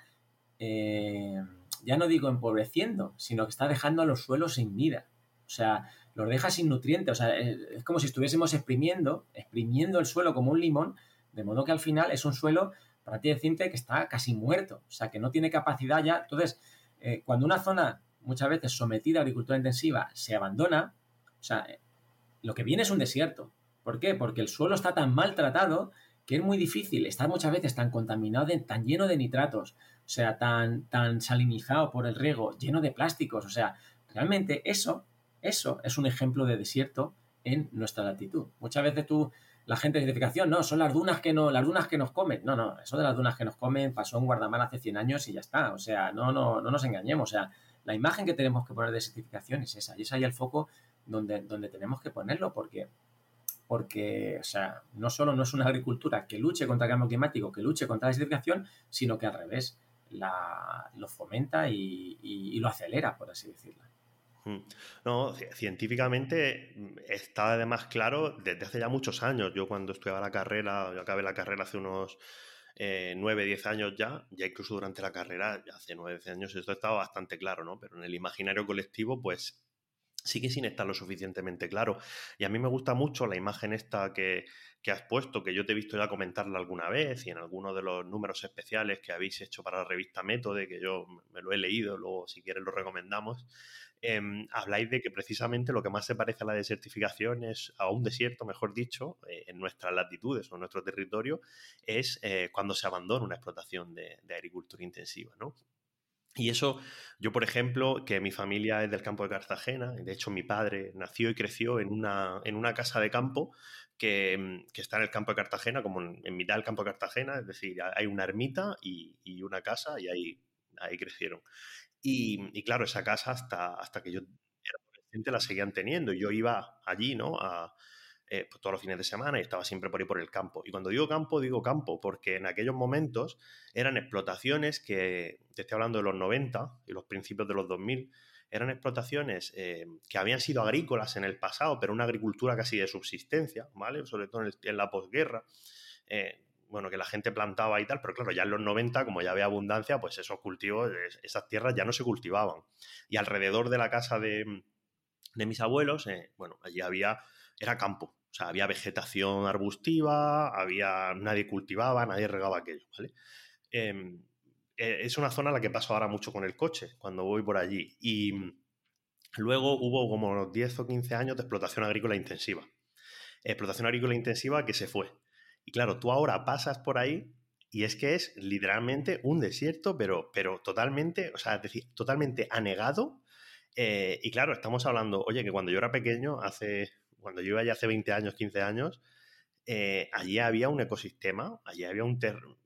eh, ya no digo empobreciendo, sino que está dejando a los suelos sin vida. O sea, los deja sin nutrientes. O sea, es como si estuviésemos exprimiendo, exprimiendo el suelo como un limón, de modo que al final es un suelo prácticamente que está casi muerto. O sea, que no tiene capacidad ya. Entonces, eh, cuando una zona muchas veces sometida a agricultura intensiva se abandona, o sea, eh, lo que viene es un desierto. ¿Por qué? Porque el suelo está tan maltratado que es muy difícil, está muchas veces tan contaminado, tan lleno de nitratos, o sea, tan, tan salinizado por el riego, lleno de plásticos, o sea, realmente eso eso es un ejemplo de desierto en nuestra latitud. Muchas veces tú, la gente de certificación, no, son las dunas que no, las dunas que nos comen. No, no, eso de las dunas que nos comen pasó en Guardamar hace 100 años y ya está. O sea, no, no, no nos engañemos. O sea, la imagen que tenemos que poner de certificación es esa. Y es ahí el foco donde, donde tenemos que ponerlo porque porque, o sea, no solo no es una agricultura que luche contra el cambio climático, que luche contra la desertificación, sino que al revés, la, lo fomenta y, lo acelera, por así decirlo. Mm. No, científicamente mm, está además claro desde hace ya muchos años. Yo cuando estudiaba la carrera, yo acabé la carrera hace unos eh, 9, 10 años ya, ya incluso durante la carrera, hace 9, 10 años, esto estaba bastante claro, ¿no? Pero en el imaginario colectivo, pues sigue sin estar lo suficientemente claro. Y a mí me gusta mucho la imagen esta que, has puesto, que yo te he visto ya comentarla alguna vez y en algunos de los números especiales que habéis hecho para la revista Métode, que yo me lo he leído, luego si quieres lo recomendamos. Em, habláis de que precisamente lo que más se parece a la desertificación es a un desierto, mejor dicho, eh, en nuestras latitudes o en nuestro territorio, es eh, cuando se abandona una explotación de, de agricultura intensiva, ¿no? Y eso, yo por ejemplo, que mi familia es del campo de Cartagena, de hecho mi padre nació y creció en una, en una casa de campo que, mm, que está en el campo de Cartagena, como en, mitad del campo de Cartagena, es decir, hay una ermita y, y una casa y ahí, ahí crecieron. Y, y, claro, esa casa hasta, hasta que yo era adolescente la seguían teniendo. Yo iba allí, ¿no? A, eh, pues, todos los fines de semana y estaba siempre por ahí por el campo. Y cuando digo campo, digo campo, porque en aquellos momentos eran explotaciones que, te estoy hablando de los 90 y los principios de los 2000, eran explotaciones eh, que habían sido agrícolas en el pasado, pero una agricultura casi de subsistencia, ¿vale? Sobre todo en, la posguerra. Eh, bueno, que la gente plantaba y tal, pero claro, ya en los 90, como ya había abundancia, pues esos cultivos, esas tierras ya no se cultivaban. Y alrededor de la casa de, de mis abuelos, bueno, allí había, era campo, o sea, había vegetación arbustiva, había, nadie cultivaba, nadie regaba aquello, ¿vale? Em, e, es una zona a la que paso ahora mucho con el coche, cuando voy por allí. Y luego hubo como unos 10 o 15 años de explotación agrícola intensiva. Explotación agrícola intensiva que se fue. Y claro, tú ahora pasas por ahí y es que es literalmente un desierto, pero, pero totalmente, o sea, es decir, totalmente anegado. Eh, y claro, estamos hablando, oye, que cuando yo era pequeño, hace cuando yo iba allá hace 20 años, 15 años, eh, allí había un ecosistema, allí había un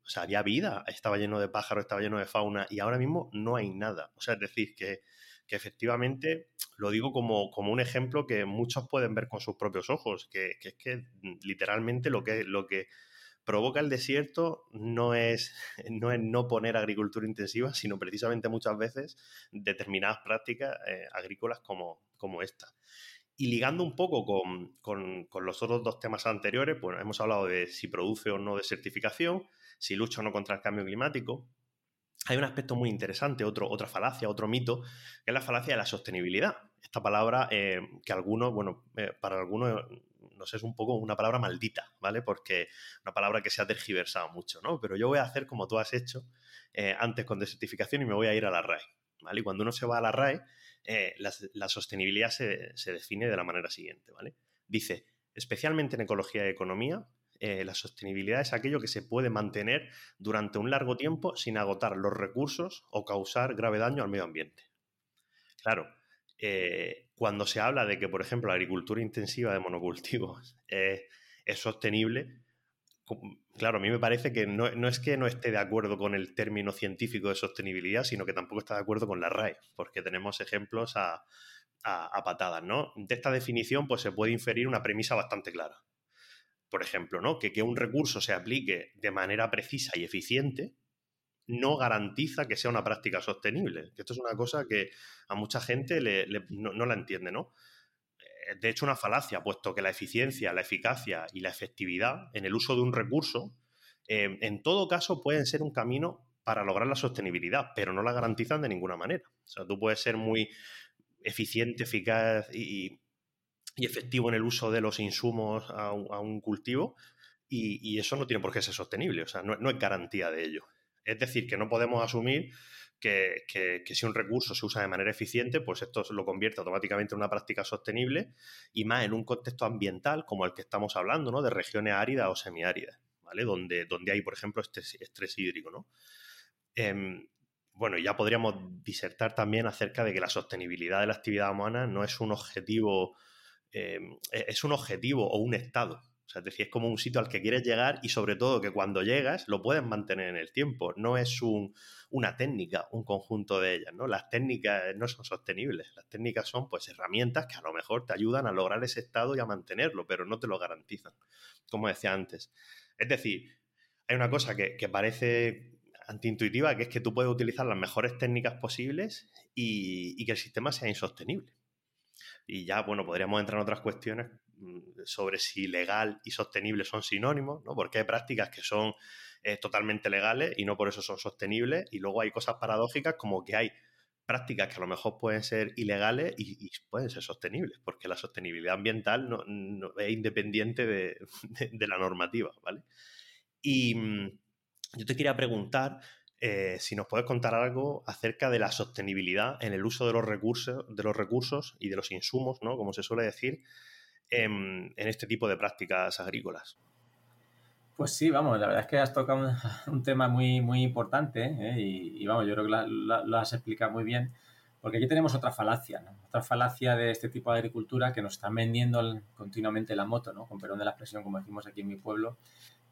o sea, había vida, estaba lleno de pájaros, estaba lleno de fauna, y ahora mismo no hay nada. O sea, es decir, que, efectivamente lo digo como, como, un ejemplo que muchos pueden ver con sus propios ojos, que, es que literalmente lo que, lo que provoca el desierto no es, (laughs) no es no poner agricultura intensiva, sino precisamente muchas veces determinadas prácticas eh, agrícolas como, como esta. Y ligando un poco con, los otros dos temas anteriores, bueno, hemos hablado de si produce o no desertificación, si lucha o no contra el cambio climático. Hay un aspecto muy interesante, otro, otra falacia, otro mito, que es la falacia de la sostenibilidad. Esta palabra eh, que algunos, bueno, eh, para algunos no es un poco una palabra maldita, ¿vale? Porque una palabra que se ha tergiversado mucho, ¿no? Pero yo voy a hacer como tú has hecho eh, antes con desertificación y me voy a ir a la RAE, ¿vale? Y cuando uno se va a la RAE, eh, la, sostenibilidad se, define de la manera siguiente, ¿vale? Dice, especialmente en ecología y economía, eh, la sostenibilidad es aquello que se puede mantener durante un largo tiempo sin agotar los recursos o causar grave daño al medio ambiente. Claro, eh, cuando se habla de que, por ejemplo, la agricultura intensiva de monocultivos (laughs) es sostenible, claro, a mí me parece que no, es que no esté de acuerdo con el término científico de sostenibilidad, sino que tampoco está de acuerdo con la RAE, porque tenemos ejemplos a, patadas, ¿no? De esta definición, pues se puede inferir una premisa bastante clara. Por ejemplo, ¿no? Que, que un recurso se aplique de manera precisa y eficiente no garantiza que sea una práctica sostenible. Esto es una cosa que a mucha gente no, no la entiende, ¿no? De hecho una falacia, puesto que la eficiencia, la eficacia y la efectividad en el uso de un recurso, eh, en todo caso pueden ser un camino para lograr la sostenibilidad, pero no la garantizan de ninguna manera. O sea, tú puedes ser muy eficiente, eficaz y, efectivo en el uso de los insumos a un, cultivo y, eso no tiene por qué ser sostenible, o sea, no, no es garantía de ello. Es decir, que no podemos asumir que, si un recurso se usa de manera eficiente, pues esto lo convierte automáticamente en una práctica sostenible y más en un contexto ambiental como el que estamos hablando, ¿no? De regiones áridas o semiáridas, ¿vale? Donde, donde hay, por ejemplo, este estrés hídrico, ¿no? Em, bueno, ya podríamos disertar también acerca de que la sostenibilidad de la actividad humana no es un objetivo eh, es un objetivo o un estado. O sea, es decir, es como un sitio al que quieres llegar y sobre todo que cuando llegas lo puedes mantener en el tiempo. No es una técnica, un conjunto de ellas, ¿no? Las técnicas no son sostenibles. Las técnicas son pues herramientas que a lo mejor te ayudan a lograr ese estado y a mantenerlo, pero no te lo garantizan, como decía antes. Es decir, hay una cosa que, parece antiintuitiva, que es que tú puedes utilizar las mejores técnicas posibles y, que el sistema sea insostenible. Y ya, bueno, podríamos entrar en otras cuestiones sobre si legal y sostenible son sinónimos, ¿no? Porque hay prácticas que son eh, totalmente legales y no por eso son sostenibles. Y luego hay cosas paradójicas como que hay prácticas que a lo mejor pueden ser ilegales y, pueden ser sostenibles, porque la sostenibilidad ambiental no, es independiente (laughs) de, de, la normativa, ¿vale? Y, mm, yo te quería preguntar eh, si nos puedes contar algo acerca de la sostenibilidad en el uso de los recursos, de los recursos y de los insumos, ¿no? Como se suele decir, en, este tipo de prácticas agrícolas. Pues sí, vamos, la verdad es que has tocado un, (laughs) tema muy, muy importante ¿eh? y, vamos, yo creo que lo has explicado muy bien, porque aquí tenemos otra falacia, ¿no? otra falacia de este tipo de agricultura que nos están vendiendo continuamente la moto, ¿no? con perdón de la expresión, como decimos aquí en mi pueblo,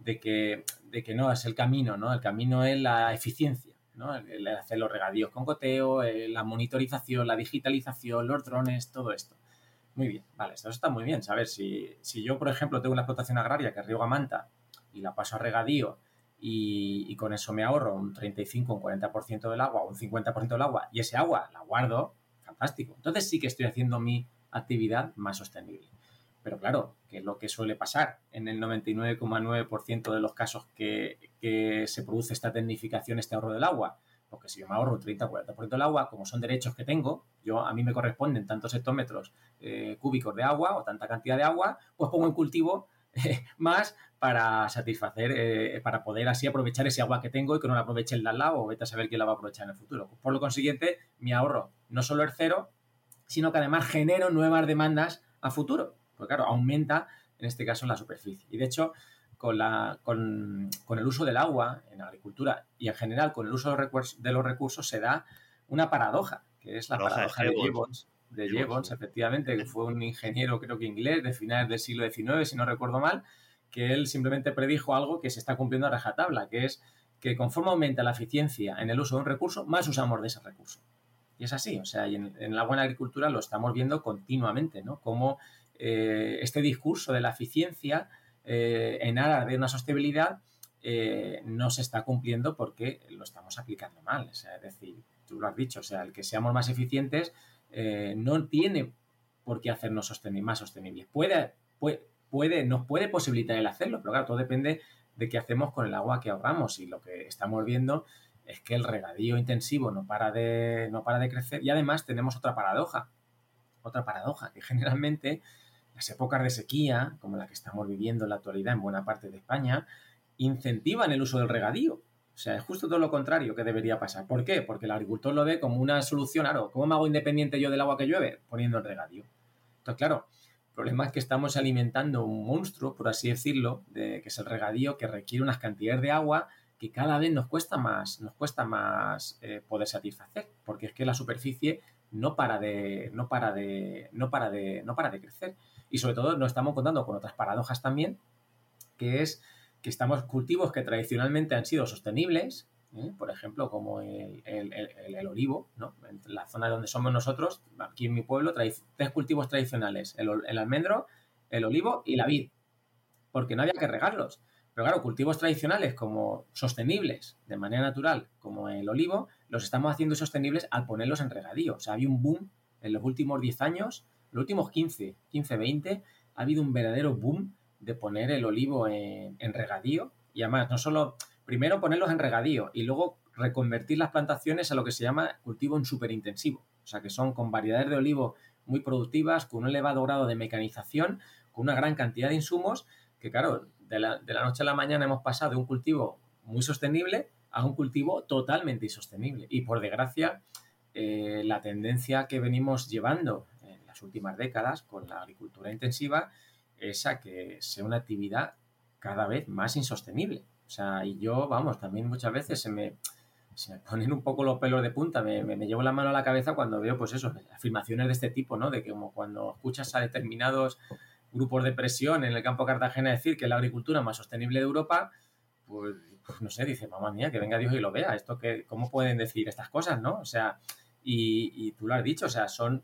de que, de que no, es el camino, ¿no? El camino es la eficiencia, ¿no? El, hacer los regadíos con goteo, eh, la monitorización, la digitalización, los drones, todo esto. Muy bien, vale, esto está muy bien. Saber si, si yo, por ejemplo, tengo una explotación agraria que riego a manta y la paso a regadío y, y, con eso me ahorro un 35, un 40% del agua, un 50% del agua y ese agua la guardo, fantástico. Entonces sí que estoy haciendo mi actividad más sostenible. Pero claro, que es lo que suele pasar en el 99,9% de los casos que, se produce esta tecnificación, este ahorro del agua. Porque si yo me ahorro 30 o 40% del agua, como son derechos que tengo, yo a mí me corresponden tantos hectómetros eh, cúbicos de agua o tanta cantidad de agua, pues pongo en cultivo eh, más para satisfacer, eh, para poder así aprovechar ese agua que tengo y que no la aproveche el de al lado o vete a saber quién la va a aprovechar en el futuro. Por lo consiguiente, mi ahorro no solo es cero, sino que además genero nuevas demandas a futuro. Porque claro, aumenta en este caso la superficie. Y de hecho, con, la, con, el uso del agua en la agricultura y en general con el uso de los recursos, se da una paradoja, que es la paradoja, de Jevons. De Jevons, efectivamente, que fue un ingeniero, creo que inglés, de finales del siglo XIX, si no recuerdo mal, que él simplemente predijo algo que se está cumpliendo a rajatabla, que es que conforme aumenta la eficiencia en el uso de un recurso, más usamos de ese recurso. Y es así, o sea, en, en la buena agricultura lo estamos viendo continuamente, ¿no? Como eh, este discurso de la eficiencia eh, en aras de una sostenibilidad eh, no se está cumpliendo porque lo estamos aplicando mal. es decir, tú lo has dicho, o sea, el que seamos más eficientes no tiene por qué hacernos más sostenibles. Puede, puede, puede, nos puede posibilitar el hacerlo, pero claro, todo depende de qué hacemos con el agua que ahorramos y lo que estamos viendo es que el regadío intensivo no para de, no para de crecer y además tenemos otra paradoja, otra paradoja, que generalmente las épocas de sequía, como la que estamos viviendo en la actualidad en buena parte de España, incentivan el uso del regadío. O sea, es justo todo lo contrario que debería pasar. ¿Por qué? Porque el agricultor lo ve como una solución. Claro, ¿cómo me hago independiente yo del agua que llueve? Poniendo el regadío. Entonces, claro, el problema es que estamos alimentando un monstruo, por así decirlo, de, que es el regadío, que requiere unas cantidades de agua que cada vez nos cuesta más, nos cuesta más eh, poder satisfacer, porque es que la superficie no para de, no para de, no para de, no para de crecer. Y sobre todo nos estamos contando con otras paradojas también, que es que estamos cultivos que tradicionalmente han sido sostenibles, ¿eh? por ejemplo, como el, olivo, ¿no? En la zona donde somos nosotros, aquí en mi pueblo, tres cultivos tradicionales, el, almendro, el olivo y la vid, porque no había que regarlos. Pero claro, cultivos tradicionales como sostenibles de manera natural, como el olivo, los estamos haciendo sostenibles al ponerlos en regadío. O sea, había un boom en los últimos 10 años los últimos 15, 15, 20, ha habido un verdadero boom de poner el olivo en, regadío y además no solo, primero ponerlos en regadío y luego reconvertir las plantaciones a lo que se llama cultivo en superintensivo. O sea, que son con variedades de olivo muy productivas, con un elevado grado de mecanización, con una gran cantidad de insumos, que claro, de la, noche a la mañana hemos pasado de un cultivo muy sostenible a un cultivo totalmente insostenible. Y por desgracia, eh, la tendencia que venimos llevando últimas décadas con la agricultura intensiva es a que sea una actividad cada vez más insostenible. O sea, y yo, vamos, también muchas veces se me, se me ponen un poco los pelos de punta, me, me, llevo la mano a la cabeza cuando veo, pues eso, afirmaciones de este tipo, ¿no? De que como cuando escuchas a determinados grupos de presión en el campo Cartagena decir que es la agricultura más sostenible de Europa, pues, pues, no sé, dice, mamá mía, que venga Dios y lo vea. Esto que, ¿Cómo pueden decir estas cosas, no? O sea, y, y tú lo has dicho, o sea, son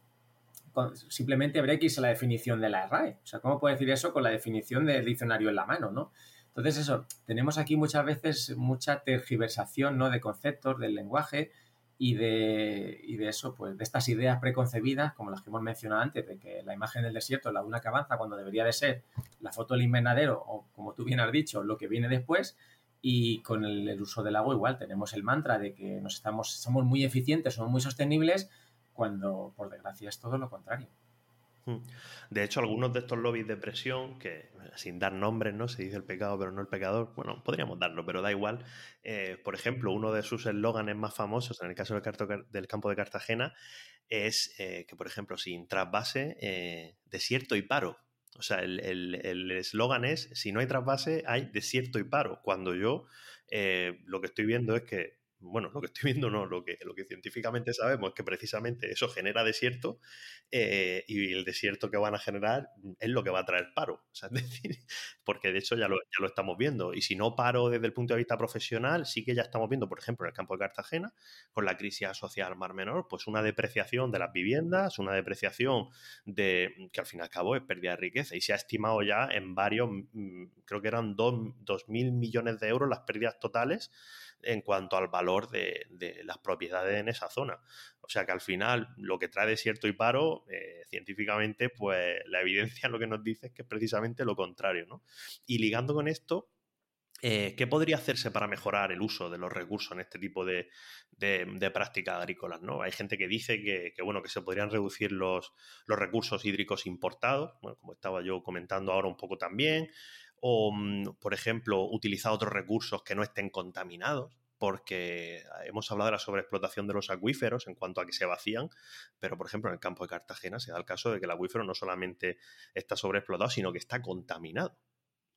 simplemente habría que a la definición de la RAE. O sea, ¿cómo puede decir eso con la definición del diccionario en la mano, no? Entonces, eso, tenemos aquí muchas veces mucha tergiversación ¿no? de conceptos, del lenguaje y de, y de eso, pues de estas ideas preconcebidas, como las que hemos mencionado antes, de que la imagen del desierto es la de una que avanza cuando debería de ser la foto del invernadero o, como tú bien has dicho, lo que viene después. Y con el, el uso del agua igual, tenemos el mantra de que nos estamos, somos muy eficientes, somos muy sostenibles, cuando por desgracia es todo lo contrario. Hmm. De hecho, algunos de estos lobbies de presión, que sin dar nombres, ¿no? Se dice el pecado, pero no el pecador. Bueno, podríamos darlo, pero da igual. Eh, por ejemplo, uno de sus eslóganes más famosos, en el caso del, campo de Cartagena, es eh, que, por ejemplo, sin trasvase, eh, desierto y paro. O sea, el eslogan es, si no hay trasvase, hay desierto y paro. Cuando yo lo que estoy viendo es que bueno, lo que estoy viendo no, lo que, lo que científicamente sabemos es que precisamente eso genera desierto eh, y el desierto que van a generar es lo que va a traer paro. (laughs) Es decir, porque de hecho ya lo, ya lo estamos viendo. Y si no paro desde el punto de vista profesional, sí que ya estamos viendo, por ejemplo, en el campo de Cartagena, con la crisis asociada al Mar Menor, pues una depreciación de las viviendas, una depreciación de que al fin y al cabo es pérdida de riqueza. Y se ha estimado ya en varios, mm, creo que eran 2.000 millones de euros las pérdidas totales en cuanto al valor de, las propiedades en esa zona. O sea que al final lo que trae desierto y paro, eh, científicamente, pues la evidencia lo que nos dice es que es precisamente lo contrario. ¿no? Y ligando con esto, eh, ¿Qué podría hacerse para mejorar el uso de los recursos en este tipo de, prácticas agrícolas? ¿no? Hay gente que dice que, bueno, que se podrían reducir los, los recursos hídricos importados, bueno, como estaba yo comentando ahora un poco también o, mm, por ejemplo, utilizar otros recursos que no estén contaminados, porque hemos hablado de la sobreexplotación de los acuíferos en cuanto a que se vacían, pero por ejemplo en el campo de Cartagena se da el caso de que el acuífero no solamente está sobreexplotado, sino que está contaminado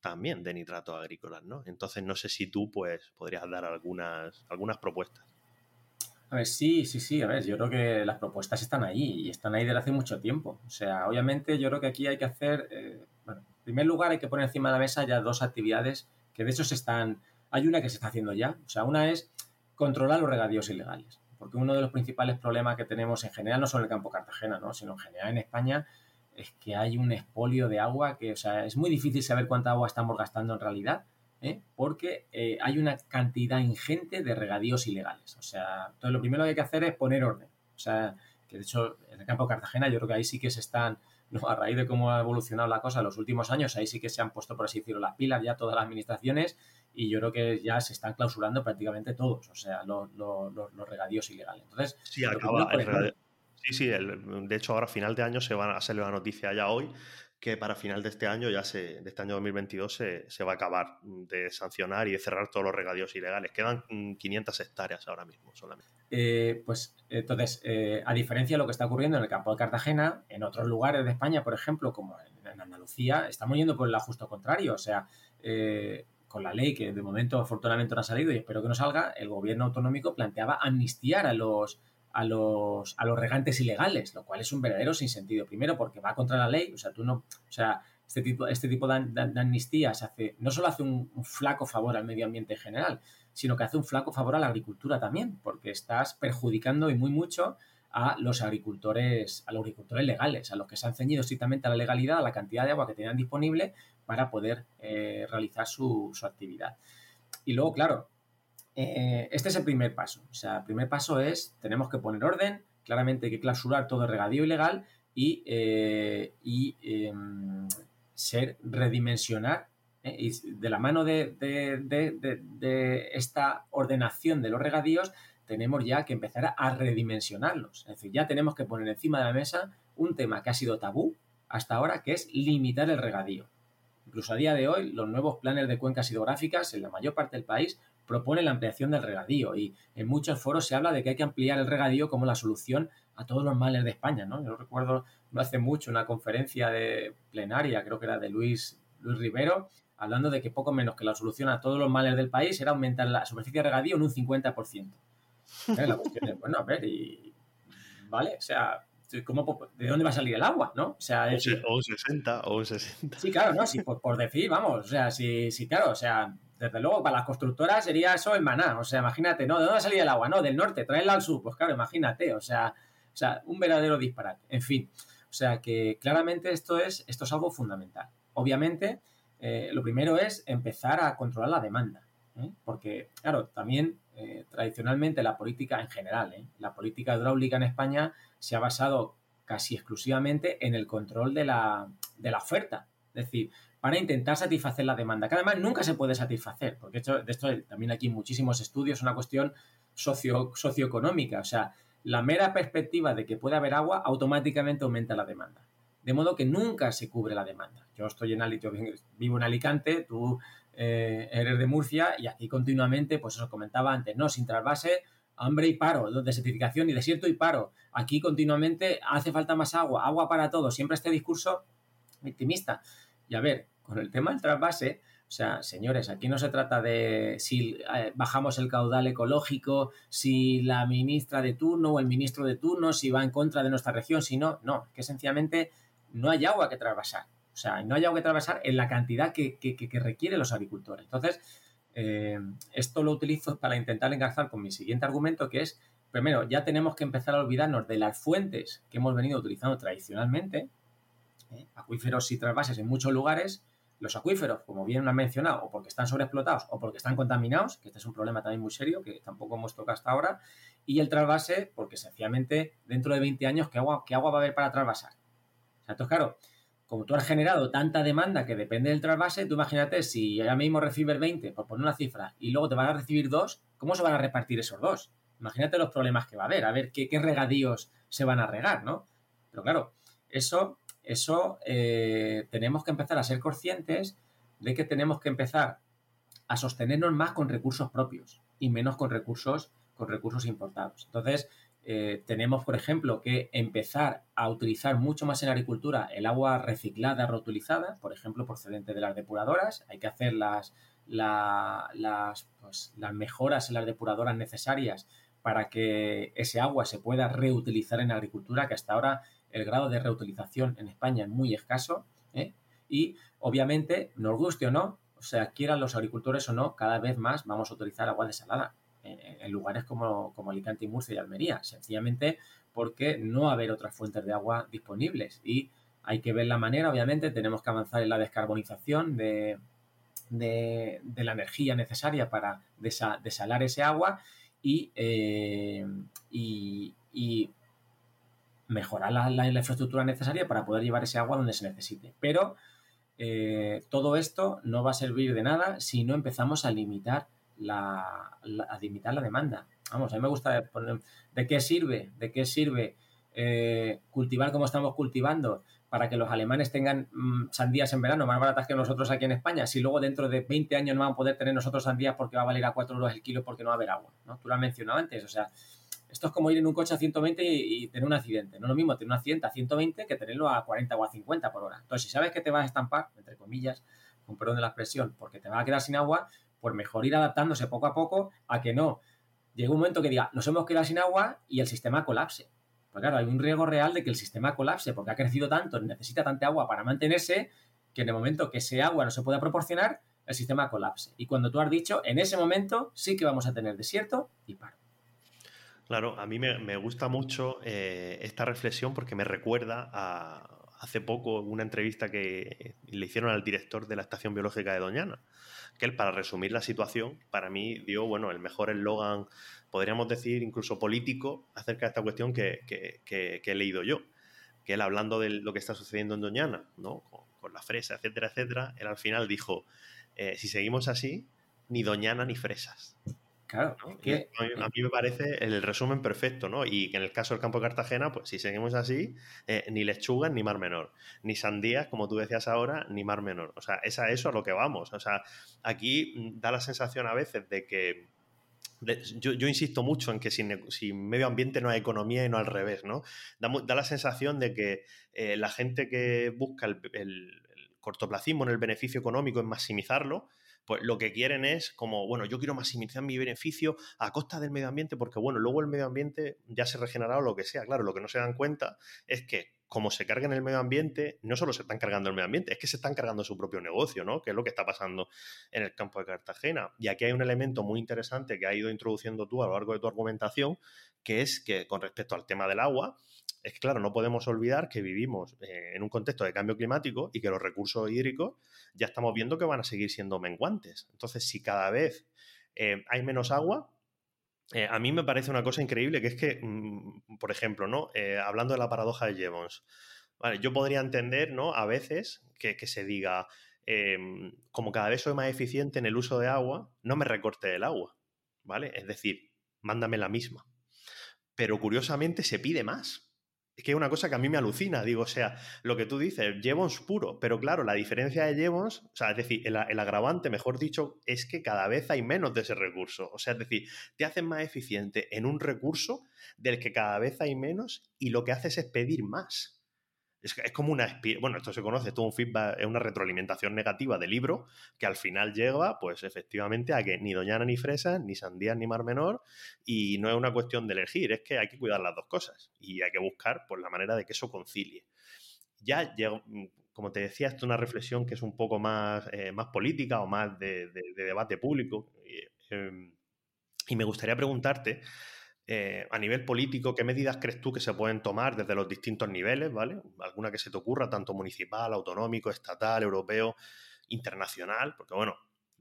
también de nitratos agrícolas, ¿no? Entonces no sé si tú pues podrías dar algunas, algunas propuestas. A ver, sí, sí, sí, a ver, yo creo que las propuestas están ahí y están ahí desde hace mucho tiempo. O sea, obviamente yo creo que aquí hay que hacer, eh, en primer lugar hay que poner encima de la mesa ya dos actividades que de hecho se están, hay una que se está haciendo ya, o sea, una es controlar los regadíos ilegales, porque uno de los principales problemas que tenemos en general, no solo en el campo Cartagena, ¿no? sino en general en España, es que hay un expolio de agua que, o sea, es muy difícil saber cuánta agua estamos gastando en realidad ¿eh? porque eh, hay una cantidad ingente de regadíos ilegales. O sea, entonces lo primero que hay que hacer es poner orden. O sea, que de hecho en el campo Cartagena yo creo que ahí sí que se están, (laughs) a raíz de cómo ha evolucionado la cosa en los últimos años, ahí sí que se han puesto, por así decirlo, las pilas ya todas las administraciones y yo creo que ya se están clausurando prácticamente todos, o sea, los, regadíos ilegales. Entonces, sí, acaba, Sí, sí, de hecho ahora a final de año se va a hacer la noticia ya hoy que para final de este año, ya se, de este año 2022, se, va a acabar de sancionar y de cerrar todos los regadíos ilegales. Quedan 500 mm, hectáreas ahora mismo solamente. Eh, pues entonces, eh, a diferencia de lo que está ocurriendo en el campo de Cartagena, en otros lugares de España, por ejemplo, como en, Andalucía, estamos yendo por el justo contrario. O sea, eh, con la ley que de momento afortunadamente no ha salido y espero que no salga, el gobierno autonómico planteaba amnistiar a los a los, a los regantes ilegales, lo cual es un verdadero sinsentido. Primero, porque va contra la ley, o sea, tú no, o sea, este tipo, este tipo de, amnistías hace, no solo hace un, flaco favor al medio ambiente en general, sino que hace un flaco favor a la agricultura también, porque estás perjudicando y muy mucho a los agricultores, a los agricultores legales, a los que se han ceñido estrictamente a la legalidad, a la cantidad de agua que tenían disponible para poder eh, realizar su, su actividad. Y luego, claro, eh, este es el primer paso. O sea, el primer paso es, tenemos que poner orden, claramente hay que clausurar todo el regadío ilegal y, eh, em, ser redimensionar. ¿Eh? Y de la mano de, esta ordenación de los regadíos, tenemos ya que empezar a redimensionarlos. Es decir, ya tenemos que poner encima de la mesa un tema que ha sido tabú hasta ahora, que es limitar el regadío. Incluso a día de hoy, los nuevos planes de cuencas hidrográficas en la mayor parte del país propone la ampliación del regadío y en muchos foros se habla de que hay que ampliar el regadío como la solución a todos los males de España, ¿no? Yo recuerdo no hace mucho una conferencia de plenaria, creo que era de Luis, Luis Rivero, hablando de que poco menos que la solución a todos los males del país era aumentar la superficie de regadío en un 50%. La cuestión es, bueno, a ver, y. ¿Vale? O sea, ¿cómo, ¿de dónde va a salir el agua? ¿no? O, sea, o un 60, o un 60. Sí, claro, ¿no? Si, por, decir, vamos, o sea, si, si, claro, o sea, desde luego para las constructoras sería eso en maná. O sea, imagínate, ¿no? ¿De dónde va a salir el agua? No, del norte, traerla al sur. Pues claro, imagínate, o sea, o sea, un verdadero disparate. En fin, o sea que claramente esto es, esto es algo fundamental. Obviamente, eh, lo primero es empezar a controlar la demanda. ¿eh? Porque, claro, también eh, tradicionalmente la política en general, la política hidráulica en España se ha basado casi exclusivamente en el control de la, oferta. Es decir, para intentar satisfacer la demanda, que además nunca se puede satisfacer, porque esto, de esto también aquí muchísimos estudios, una cuestión socio, socioeconómica. O sea, la mera perspectiva de que puede haber agua automáticamente aumenta la demanda. De modo que nunca se cubre la demanda. Yo estoy en yo vivo en Alicante, tú eh, eres de Murcia y aquí continuamente, pues eso comentaba antes, ¿no? Sin trasvase, hambre y paro, desertificación y desierto y paro. Aquí continuamente hace falta más agua, agua para todos. Siempre este discurso victimista. Y a ver, con el tema del trasvase, o sea, señores, aquí no se trata de si eh, bajamos el caudal ecológico, si la ministra de turno o el ministro de turno, si va en contra de nuestra región, si no, no, que sencillamente no hay agua que trasvasar. O sea, no hay agua que trasvasar en la cantidad que, que, requieren los agricultores. Entonces, eh, esto lo utilizo para intentar engarzar con mi siguiente argumento, que es, primero, ya tenemos que empezar a olvidarnos de las fuentes que hemos venido utilizando tradicionalmente, ¿eh? acuíferos y trasvases en muchos lugares, los acuíferos, como bien han mencionado, o porque están sobreexplotados o porque están contaminados, que este es un problema también muy serio que tampoco hemos tocado hasta ahora, y el trasvase, porque sencillamente dentro de 20 años, ¿qué agua, qué agua va a haber para trasvasar? Entonces, claro, como tú has generado tanta demanda que depende del trasvase, tú imagínate si ahora mismo recibes 20, por poner una cifra, y luego te van a recibir dos, ¿cómo se van a repartir esos dos? Imagínate los problemas que va a haber, a ver qué, qué regadíos se van a regar, ¿no? Pero claro, eso eso eh, tenemos que empezar a ser conscientes de que tenemos que empezar a sostenernos más con recursos propios y menos con recursos, con recursos importados. Entonces, eh, tenemos, por ejemplo, que empezar a utilizar mucho más en la agricultura el agua reciclada, reutilizada, por ejemplo, procedente de las depuradoras. Hay que hacer las, las, pues, las mejoras en las depuradoras necesarias para que ese agua se pueda reutilizar en la agricultura, que hasta ahora el grado de reutilización en España es muy escaso ¿eh? y obviamente, nos guste o no, o sea, quieran los agricultores o no, cada vez más vamos a utilizar agua desalada en, lugares como, Alicante y Murcia y Almería, sencillamente porque no va haber otras fuentes de agua disponibles y hay que ver la manera, obviamente, tenemos que avanzar en la descarbonización de, la energía necesaria para desalar ese agua y, eh, mejorar la, infraestructura necesaria para poder llevar ese agua donde se necesite. Pero eh, todo esto no va a servir de nada si no empezamos a limitar la, a limitar la demanda. Vamos, a mí me gusta poner, ¿de qué sirve? ¿De qué sirve eh, cultivar como estamos cultivando para que los alemanes tengan mm, sandías en verano más baratas que nosotros aquí en España? Si luego dentro de 20 años no van a poder tener nosotros sandías porque va a valer a 4 euros el kilo porque no va a haber agua, ¿no? Tú lo has mencionado antes, o sea, esto es como ir en un coche a 120 y, tener un accidente. No es lo mismo tener un accidente a 120 que tenerlo a 40 o a 50 por hora. Entonces, si sabes que te vas a estampar, entre comillas, con perdón de la expresión, porque te vas a quedar sin agua, pues mejor ir adaptándose poco a poco a que no llegue un momento que diga, nos hemos quedado sin agua y el sistema colapse. Pues claro, hay un riesgo real de que el sistema colapse porque ha crecido tanto, necesita tanta agua para mantenerse, que en el momento que ese agua no se pueda proporcionar, el sistema colapse. Y cuando tú has dicho, en ese momento sí que vamos a tener desierto y paro. Claro, a mí me, gusta mucho eh, esta reflexión porque me recuerda a hace poco una entrevista que le hicieron al director de la Estación Biológica de Doñana, que él, para resumir la situación, para mí dio, bueno, el mejor eslogan, podríamos decir, incluso político, acerca de esta cuestión que, he leído yo. Que él, hablando de lo que está sucediendo en Doñana, ¿no? con, la fresa, etcétera, etcétera, él al final dijo, eh, si seguimos así, ni Doñana ni fresas. Claro, a, mí, me parece el resumen perfecto, ¿no? Y en el caso del campo de Cartagena, pues si seguimos así, eh, ni lechugas ni mar menor, ni sandías, como tú decías ahora, ni mar menor. O sea, es a eso a lo que vamos. O sea, aquí mm, da la sensación a veces de que yo, insisto mucho en que sin, sin, medio ambiente no hay economía y no al revés, ¿no? Da, la sensación de que eh, la gente que busca el, el, cortoplacismo en el beneficio económico, en maximizarlo, pues lo que quieren es como, bueno, yo quiero maximizar mi beneficio a costa del medio ambiente, porque bueno, luego el medio ambiente ya se regenerará o lo que sea. Claro, lo que no se dan cuenta es que como se cargan el medio ambiente, no solo se están cargando el medio ambiente, es que se están cargando su propio negocio, ¿no? Que es lo que está pasando en el campo de Cartagena. Y aquí hay un elemento muy interesante que ha ido introduciendo tú a lo largo de tu argumentación, que es que con respecto al tema del agua, es que, claro, no podemos olvidar que vivimos eh, en un contexto de cambio climático y que los recursos hídricos ya estamos viendo que van a seguir siendo menguantes. Entonces, si cada vez eh, hay menos agua, eh, a mí me parece una cosa increíble que es que, mm, por ejemplo, ¿no? hablando de la paradoja de Jevons, yo podría entender, ¿no? A veces que, que se diga, como cada vez soy más eficiente en el uso de agua, no me recorte el agua, ¿vale? Es decir, mándame la misma. Pero curiosamente se pide más. Es que es una cosa que a mí me alucina, digo, o sea, lo que tú dices, Jevons puro, pero claro, la diferencia de Jevons, o sea, es decir, el, agravante, mejor dicho, es que cada vez hay menos de ese recurso. O sea, es decir, te haces más eficiente en un recurso del que cada vez hay menos y lo que haces es pedir más. Es, como una bueno, esto se conoce, esto es un feedback, es una retroalimentación negativa del libro que al final llega, pues efectivamente, a que ni doñana ni fresa, ni sandía ni mar menor, y no es una cuestión de elegir, es que hay que cuidar las dos cosas y hay que buscar pues, la manera de que eso concilie. Ya mm, como te decía, esto es una reflexión que es un poco más, eh, más política o más de, debate público. Em, y me gustaría preguntarte eh, a nivel político, ¿qué medidas crees tú que se pueden tomar desde los distintos niveles, ¿vale? Alguna que se te ocurra, tanto municipal, autonómico, estatal, europeo, internacional, porque bueno,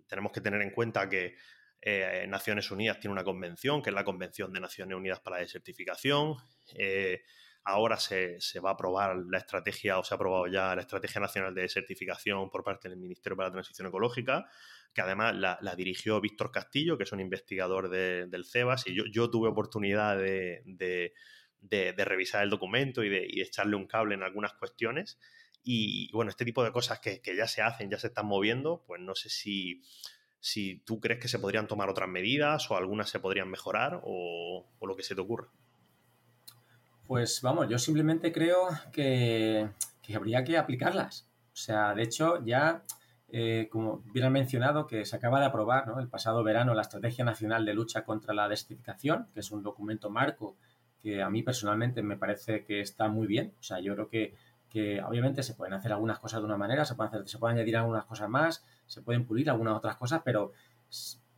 tenemos que tener en cuenta que eh, Naciones Unidas tiene una convención, que es la Convención de Naciones Unidas para la Desertificación. Eh, ahora se, va a aprobar la estrategia, o se ha aprobado ya la Estrategia Nacional de Desertificación por parte del Ministerio para la Transición Ecológica que además la, dirigió Víctor Castillo, que es un investigador del CEBAS, y yo, tuve oportunidad de, revisar el documento y de, echarle un cable en algunas cuestiones. Y bueno, este tipo de cosas que, ya se hacen, ya se están moviendo, pues no sé si, si tú crees que se podrían tomar otras medidas o algunas se podrían mejorar o, lo que se te ocurra. Pues vamos, yo simplemente creo que, habría que aplicarlas. O sea, de hecho, ya eh, como bien han mencionado, que se acaba de aprobar el pasado verano la Estrategia Nacional de Lucha contra la Desertificación, que es un documento marco que a mí personalmente me parece que está muy bien. O sea, yo creo que, que obviamente se pueden hacer algunas cosas de una manera, se pueden, hacer, se pueden añadir algunas cosas más, se pueden pulir algunas otras cosas, pero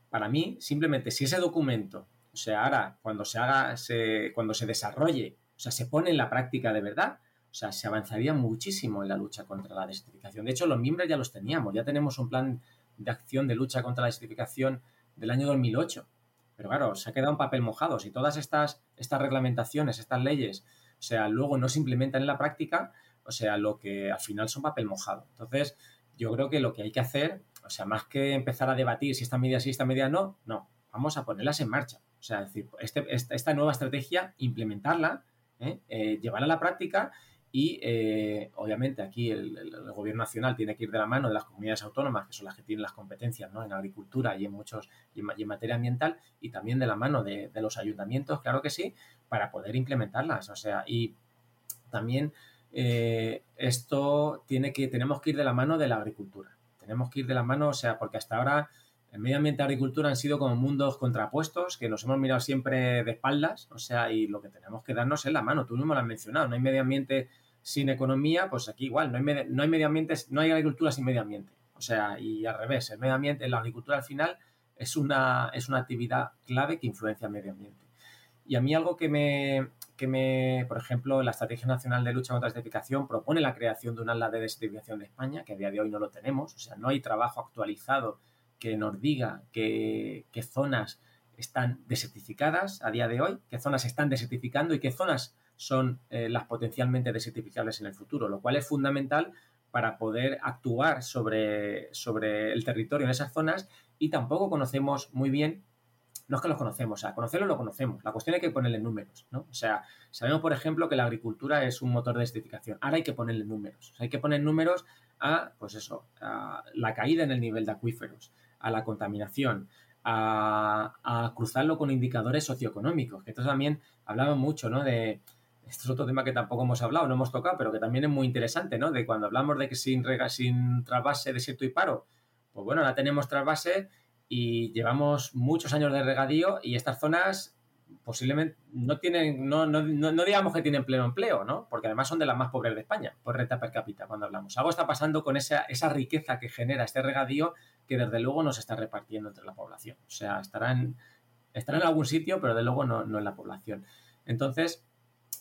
para mí, simplemente, si ese documento, o sea, ahora, cuando se haga, se, cuando se desarrolle, sea, se pone en la práctica de verdad, o sea, se avanzaría muchísimo en la lucha contra la desertificación. De hecho, los miembros ya los teníamos, ya tenemos un plan de acción de lucha contra la desertificación del año 2008. Pero claro, se ha quedado un papel mojado. Si todas estas, estas reglamentaciones, estas leyes, o sea, luego no se implementan en la práctica, o sea, lo que al final son papel mojado. Entonces, yo creo que lo que hay que hacer, o sea, más que empezar a debatir si esta medida sí, esta medida no, no, vamos a ponerlas en marcha. O sea, decir, este, esta, nueva estrategia, implementarla, ¿eh? Eh, llevarla a la práctica y eh, obviamente aquí el, gobierno nacional tiene que ir de la mano de las comunidades autónomas, que son las que tienen las competencias ¿no? en agricultura y en muchos y en, materia ambiental, y también de la mano de, los ayuntamientos, claro que sí, para poder implementarlas. O sea, y también eh, esto tiene que, tenemos que ir de la mano de la agricultura. Tenemos que ir de la mano, o sea, porque hasta ahora el medio ambiente y agricultura han sido como mundos contrapuestos, que nos hemos mirado siempre de espaldas, o sea, y lo que tenemos que darnos es la mano. Tú mismo lo has mencionado, no hay medio ambiente sin economía, pues aquí igual, no hay, no hay medio ambiente, no hay agricultura sin medio ambiente. O sea, y al revés, el medio ambiente, la agricultura al final es una, es una actividad clave que influencia el medio ambiente. Y a mí algo que me, que me, por ejemplo, la Estrategia Nacional de Lucha contra la Desertificación propone la creación de un ala de desertificación de España, que a día de hoy no lo tenemos, o sea, no hay trabajo actualizado que nos diga qué zonas están desertificadas a día de hoy, qué zonas están desertificando y qué zonas son eh, las potencialmente desertificables en el futuro, lo cual es fundamental para poder actuar sobre, sobre el territorio en esas zonas y tampoco conocemos muy bien, no es que los conocemos, o sea, lo conocemos, la cuestión hay que ponerle números, ¿no? O sea, sabemos, por ejemplo, que la agricultura es un motor de desertificación, ahora hay que ponerle números, hay que poner números a, pues eso, a la caída en el nivel de acuíferos, a la contaminación, a, cruzarlo con indicadores socioeconómicos, que esto también hablamos mucho, ¿no? De, esto es otro tema que tampoco hemos hablado, no hemos tocado, pero que también es muy interesante, ¿no? De cuando hablamos de que sin, rega, sin trasvase, desierto y paro, Pues bueno, la tenemos trasvase y llevamos muchos años de regadío y estas zonas posiblemente no tienen, no, no, no, digamos que tienen pleno empleo, ¿no? Porque además son de las más pobres de España, por renta per cápita, cuando hablamos. Algo está pasando con esa riqueza que genera este regadío que desde luego no se está repartiendo entre la población. O sea, estará en, estará en algún sitio, pero de luego no, no en la población. Entonces,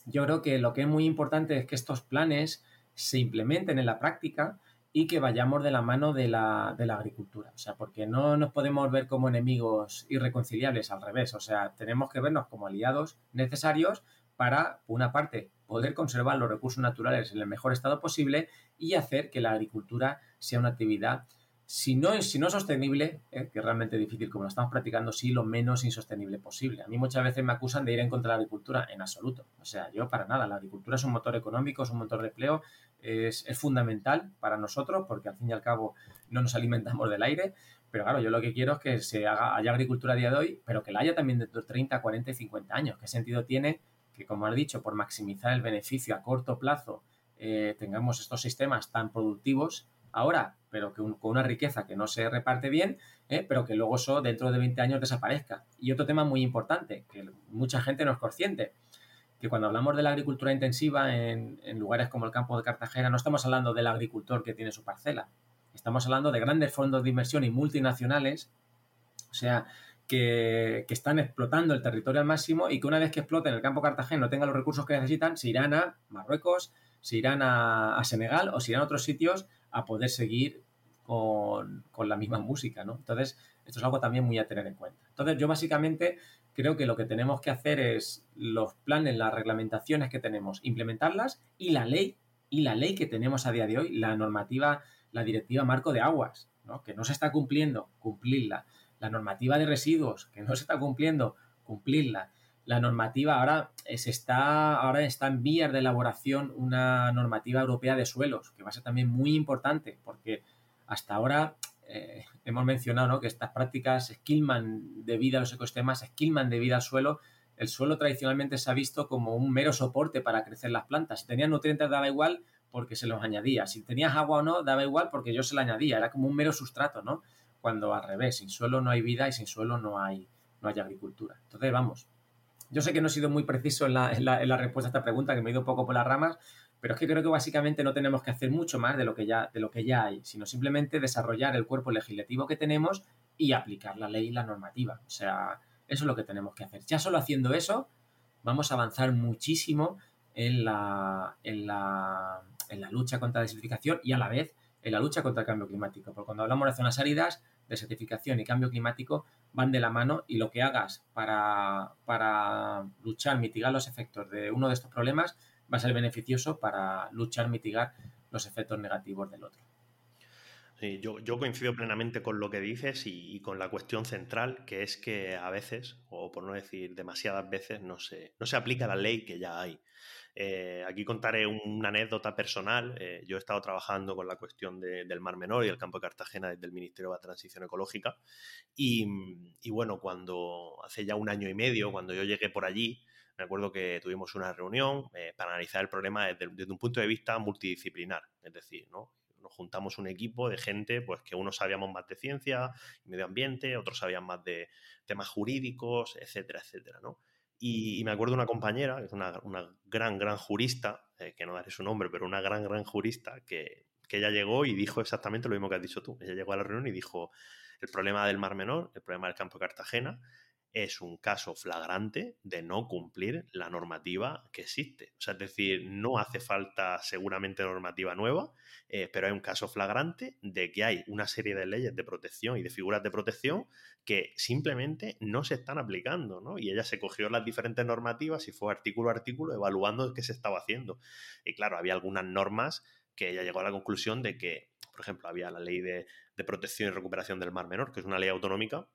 yo creo que lo que es muy importante es que estos planes se implementen en la práctica y que vayamos de la mano de la, de la, agricultura. O sea, porque no nos podemos ver como enemigos irreconciliables, al revés. O sea, tenemos que vernos como aliados necesarios para, por una parte, poder conservar los recursos naturales en el mejor estado posible y hacer que la agricultura sea una actividad si no es, si no sostenible, eh, que es realmente difícil como lo estamos practicando, sí lo menos insostenible posible. A mí muchas veces me acusan de ir en contra de la agricultura, en absoluto. O sea, yo para nada, la agricultura es un motor económico, es un motor de empleo, es, fundamental para nosotros porque al fin y al cabo no nos alimentamos del aire, pero claro, yo lo que quiero es que se haga, haya agricultura a día de hoy, pero que la haya también dentro de 30, 40 y 50 años. ¿Qué sentido tiene que, como has dicho, por maximizar el beneficio a corto plazo, eh, tengamos estos sistemas tan productivos ahora, pero que con una riqueza que no se reparte bien, ¿eh? pero que luego eso dentro de 20 años desaparezca. Y otro tema muy importante, que mucha gente no es consciente, que cuando hablamos de la agricultura intensiva en, lugares como el campo de Cartagena, no estamos hablando del agricultor que tiene su parcela, estamos hablando de grandes fondos de inversión y multinacionales, o sea, que, están explotando el territorio al máximo y que una vez que exploten el campo Cartagena no tengan los recursos que necesitan, se irán a Marruecos, se irán a Senegal o se irán a otros sitios a poder seguir con, la misma música, ¿no? Entonces, esto es algo también muy a tener en cuenta. Entonces, yo básicamente creo que lo que tenemos que hacer es los planes, las reglamentaciones que tenemos, implementarlas y la ley, y la ley que tenemos a día de hoy, la normativa, la directiva marco de aguas, ¿no? que no se está cumpliendo, cumplirla. La normativa de residuos, que no se está cumpliendo, cumplirla la normativa ahora está, ahora está en vías de elaboración una normativa europea de suelos, que va a ser también muy importante, porque hasta ahora eh, hemos mencionado que estas prácticas esquilman de vida a los ecosistemas, esquilman de vida al suelo. El suelo tradicionalmente se ha visto como un mero soporte para crecer las plantas. Si tenías nutrientes daba igual porque se los añadía. Si tenías agua o no, daba igual porque yo se la añadía. Era como un mero sustrato, ¿no? Cuando al revés, sin suelo no hay vida y sin suelo no hay, no hay agricultura. Entonces, vamos, yo sé que no he sido muy preciso en la, respuesta a esta pregunta, que me he ido un poco por las ramas, pero es que creo que básicamente no tenemos que hacer mucho más de lo que ya, de lo que ya hay, sino simplemente desarrollar el cuerpo legislativo que tenemos y aplicar la ley y la normativa. O sea, eso es lo que tenemos que hacer. Ya solo haciendo eso, vamos a avanzar muchísimo en la, en la, en la lucha contra la desertificación y a la vez en la lucha contra el cambio climático. Porque cuando hablamos de zonas áridas, desertificación y cambio climático van de la mano y lo que hagas para, para luchar, mitigar los efectos de uno de estos problemas va a ser beneficioso para luchar, mitigar los efectos negativos del otro. Yo, yo, coincido plenamente con lo que dices y, con la cuestión central, que es que a veces, o por no decir demasiadas veces, no no se aplica la ley que ya hay. Eh, aquí contaré una anécdota personal. Eh, yo he estado trabajando con la cuestión del Mar Menor y el campo de Cartagena desde el Ministerio de la Transición Ecológica. Y, bueno, cuando hace ya un año y medio, cuando yo llegué por allí, me acuerdo que tuvimos una reunión eh, para analizar el problema desde, un punto de vista multidisciplinar. Es decir, ¿no? nos juntamos un equipo de gente, pues que unos sabíamos más de ciencia y medio ambiente, otros sabían más de temas jurídicos, etcétera, etcétera, ¿no? Y, me acuerdo de una compañera, es una, gran, gran jurista, eh, que no daré su nombre, pero una gran, gran jurista, que, que ella llegó y dijo exactamente lo mismo que has dicho tú. Ella llegó a la reunión y dijo, el problema del Mar Menor, el problema del campo de Cartagena, es un caso flagrante de no cumplir la normativa que existe. O sea, es decir, no hace falta seguramente normativa nueva, eh, pero hay un caso flagrante de que hay una serie de leyes de protección y de figuras de protección que simplemente no se están aplicando, ¿no? Y ella se cogió las diferentes normativas y fue artículo a artículo evaluando qué se estaba haciendo. Y claro, había algunas normas que ella llegó a la conclusión de que, por ejemplo, había la ley de, de protección y recuperación del mar menor, que es una ley autonómica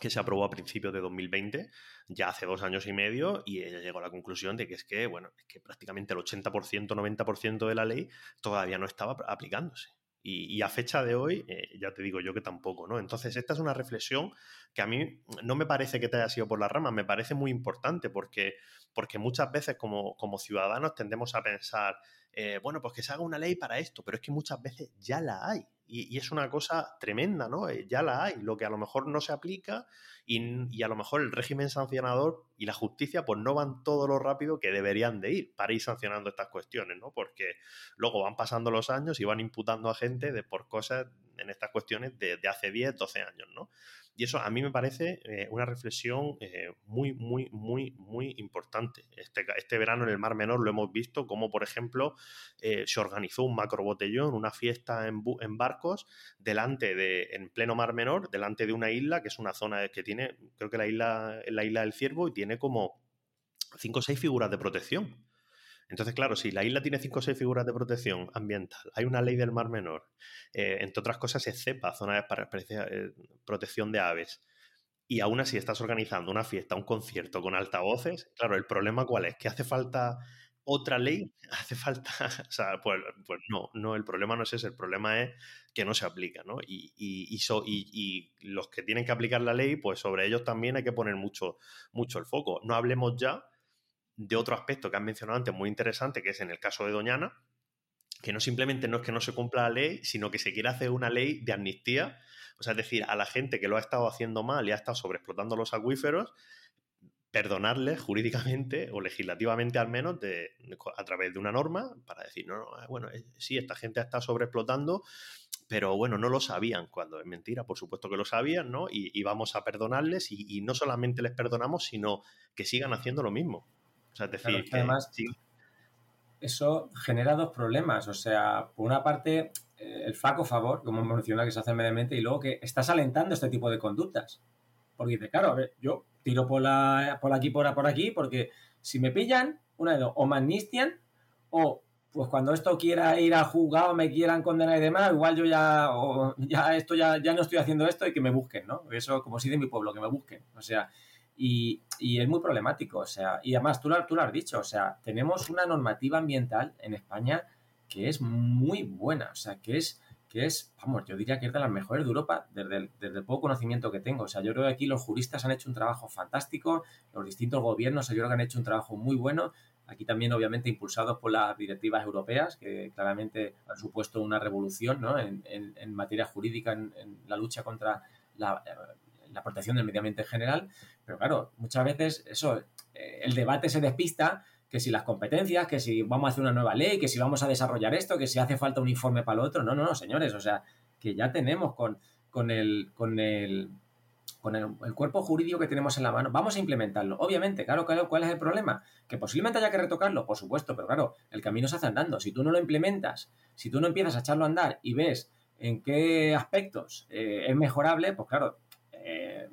que se aprobó a principios de 2020, ya hace dos años y medio, y ella llegó a la conclusión de que es que, bueno, es que prácticamente el 80%, 90% de la ley todavía no estaba aplicándose. Y, a fecha de hoy, eh, ya te digo yo que tampoco, ¿no? Entonces, esta es una reflexión que a mí no me parece que te haya sido por la rama, me parece muy importante porque, porque muchas veces como, como ciudadanos tendemos a pensar, eh, bueno, pues que se haga una ley para esto, pero es que muchas veces ya la hay y, es una cosa tremenda, ¿no? Eh, ya la hay, lo que a lo mejor no se aplica y, a lo mejor el régimen sancionador y la justicia pues no van todo lo rápido que deberían de ir para ir sancionando estas cuestiones, ¿no? Porque luego van pasando los años y van imputando a gente de, por cosas en estas cuestiones de, de hace 10, 12 años, ¿no? Y eso a mí me parece eh, una reflexión eh, muy, muy, muy, muy importante. Este, este, verano en el Mar Menor lo hemos visto como, por ejemplo, eh, se organizó un macro botellón, una fiesta en, en, barcos, delante de, en pleno Mar Menor, delante de una isla, que es una zona que tiene, creo que la isla, la isla del Ciervo, y tiene como cinco o seis figuras de protección. Entonces, claro, si la isla tiene cinco o seis figuras de protección ambiental, hay una ley del Mar Menor, eh, entre otras cosas es CEPA, zona para eh, protección de aves, y aún así estás organizando una fiesta, un concierto con altavoces, claro, el problema cuál es, que hace falta otra ley, (laughs) hace falta, (laughs) o sea, pues, pues, no, no, el problema no es ese, el problema es que no se aplica, ¿no? Y, y, y, los que tienen que aplicar la ley, pues sobre ellos también hay que poner mucho, mucho el foco. No hablemos ya de otro aspecto que han mencionado antes muy interesante, que es en el caso de Doñana, que no simplemente no es que no se cumpla la ley, sino que se quiere hacer una ley de amnistía, o sea, es decir, a la gente que lo ha estado haciendo mal y ha estado sobreexplotando los acuíferos, perdonarles jurídicamente o legislativamente al menos de, a través de una norma para decir, no, no, bueno, eh, sí, esta gente está sobreexplotando, pero bueno, no lo sabían, cuando es mentira, por supuesto que lo sabían, ¿no? Y, vamos a perdonarles y, no solamente les perdonamos, sino que sigan haciendo lo mismo. O sea, decir, que además eso genera dos problemas. O sea, por una parte, eh, el faco favor, como menciona que se hace mediamente, y luego que estás alentando este tipo de conductas. Porque dice, claro, a ver, yo tiro por, la, por aquí, por, por aquí, porque si me pillan, una de dos, o me amnistian, o pues cuando esto quiera ir a juzgado, me quieran condenar y demás, igual yo ya, o ya esto ya, ya no estoy haciendo esto y que me busquen, ¿no? Eso, como si de mi pueblo, que me busquen. O sea, y, es muy problemático, o sea, y además tú lo, has dicho, o sea, tenemos una normativa ambiental en España que es muy buena, o sea, que es, que es, vamos, yo diría que es de las mejores de Europa desde el, poco conocimiento que tengo. O sea, yo creo que aquí los juristas han hecho un trabajo fantástico, los distintos gobiernos yo creo que han hecho un trabajo muy bueno, aquí también obviamente impulsados por las directivas europeas, que claramente han supuesto una revolución ¿no? en, materia jurídica, en, la lucha contra la, la protección del medio ambiente en general, pero claro, muchas veces eso, eh, el debate se despista que si las competencias, que si vamos a hacer una nueva ley, que si vamos a desarrollar esto, que si hace falta un informe para lo otro. No, no, no, señores, o sea, que ya tenemos con, con el, con el, con el, cuerpo jurídico que tenemos en la mano, vamos a implementarlo. Obviamente, claro, claro, ¿cuál es el problema? Que posiblemente haya que retocarlo, por supuesto, pero claro, el camino se hace andando. Si tú no lo implementas, si tú no empiezas a echarlo a andar y ves en qué aspectos eh, es mejorable, pues claro, eh,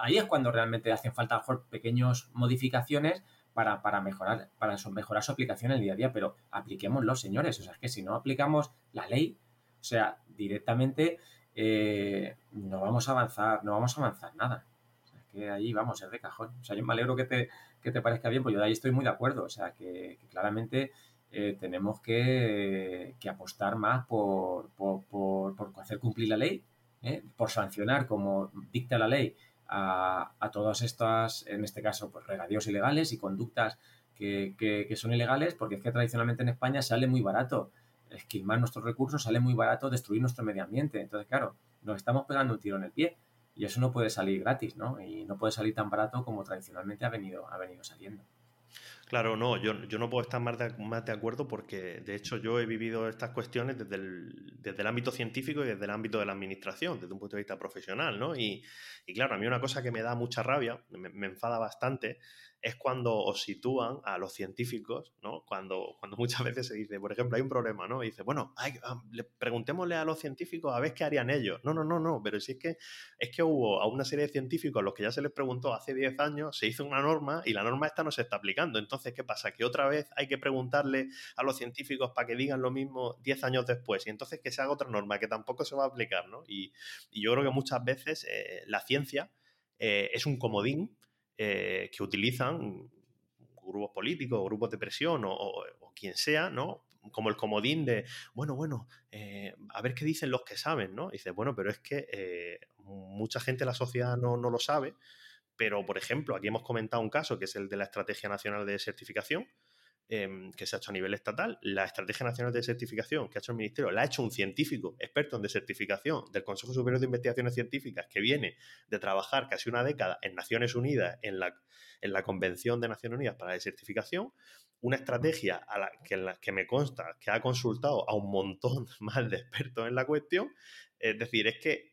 ahí es cuando realmente hacen falta mejor pequeñas modificaciones para, para, mejorar, para mejorar su aplicación en el día a día, pero apliquémoslo, señores. O sea, es que si no aplicamos la ley, o sea, directamente eh, no vamos a avanzar, no vamos a avanzar nada. O sea, que ahí vamos, es de cajón. O sea, yo me alegro que te, que te parezca bien, pues yo de ahí estoy muy de acuerdo. O sea, que, claramente eh, tenemos que, que, apostar más por, por, por hacer cumplir la ley ¿eh? por sancionar, como dicta la ley, a, a, todas estas, en este caso, pues regadíos ilegales y conductas que, que, son ilegales, porque es que tradicionalmente en España sale muy barato esquilmar nuestros recursos, sale muy barato destruir nuestro medio ambiente. Entonces, claro, nos estamos pegando un tiro en el pie y eso no puede salir gratis, ¿no? Y no puede salir tan barato como tradicionalmente ha venido, ha venido saliendo. Claro, no, yo, yo no puedo estar más de, más de acuerdo porque de hecho yo he vivido estas cuestiones desde el, desde el ámbito científico y desde el ámbito de la administración, desde un punto de vista profesional, ¿no? Y, y claro, a mí una cosa que me da mucha rabia, me, enfada bastante, es cuando os sitúan a los científicos, ¿no? Cuando, cuando (laughs) muchas veces se dice, por ejemplo, hay un problema, ¿no? Y dice, bueno, hay, ah, le, preguntémosle a los científicos a ver qué harían ellos. No, no, no, no, pero si es que es que hubo a una serie de científicos a los que ya se les preguntó hace 10 años, se hizo una norma y la norma esta no se está aplicando. Entonces, ¿qué pasa? Que otra vez hay que preguntarle a los científicos para que digan lo mismo 10 años después y entonces que se haga otra norma que tampoco se va a aplicar, ¿no? Y, y yo creo que muchas veces eh, la ciencia eh, es un comodín eh, que utilizan grupos políticos, grupos de presión o, quien sea, ¿no? Como el comodín de, bueno, bueno, eh, a ver qué dicen los que saben, ¿no? Y dice, bueno, pero es que eh, mucha gente de la sociedad no, no, lo sabe, pero por ejemplo, aquí hemos comentado un caso que es el de la Estrategia Nacional de Certificación, em, que se ha hecho a nivel estatal, la Estrategia Nacional de Certificación que ha hecho el Ministerio, la ha hecho un científico experto en desertificación del Consejo Superior de Investigaciones Científicas que viene de trabajar casi una década en Naciones Unidas, en la, en la Convención de Naciones Unidas para la Desertificación, una estrategia que, la que me consta que ha consultado a un montón (laughs) más de expertos en la cuestión. Es decir, es que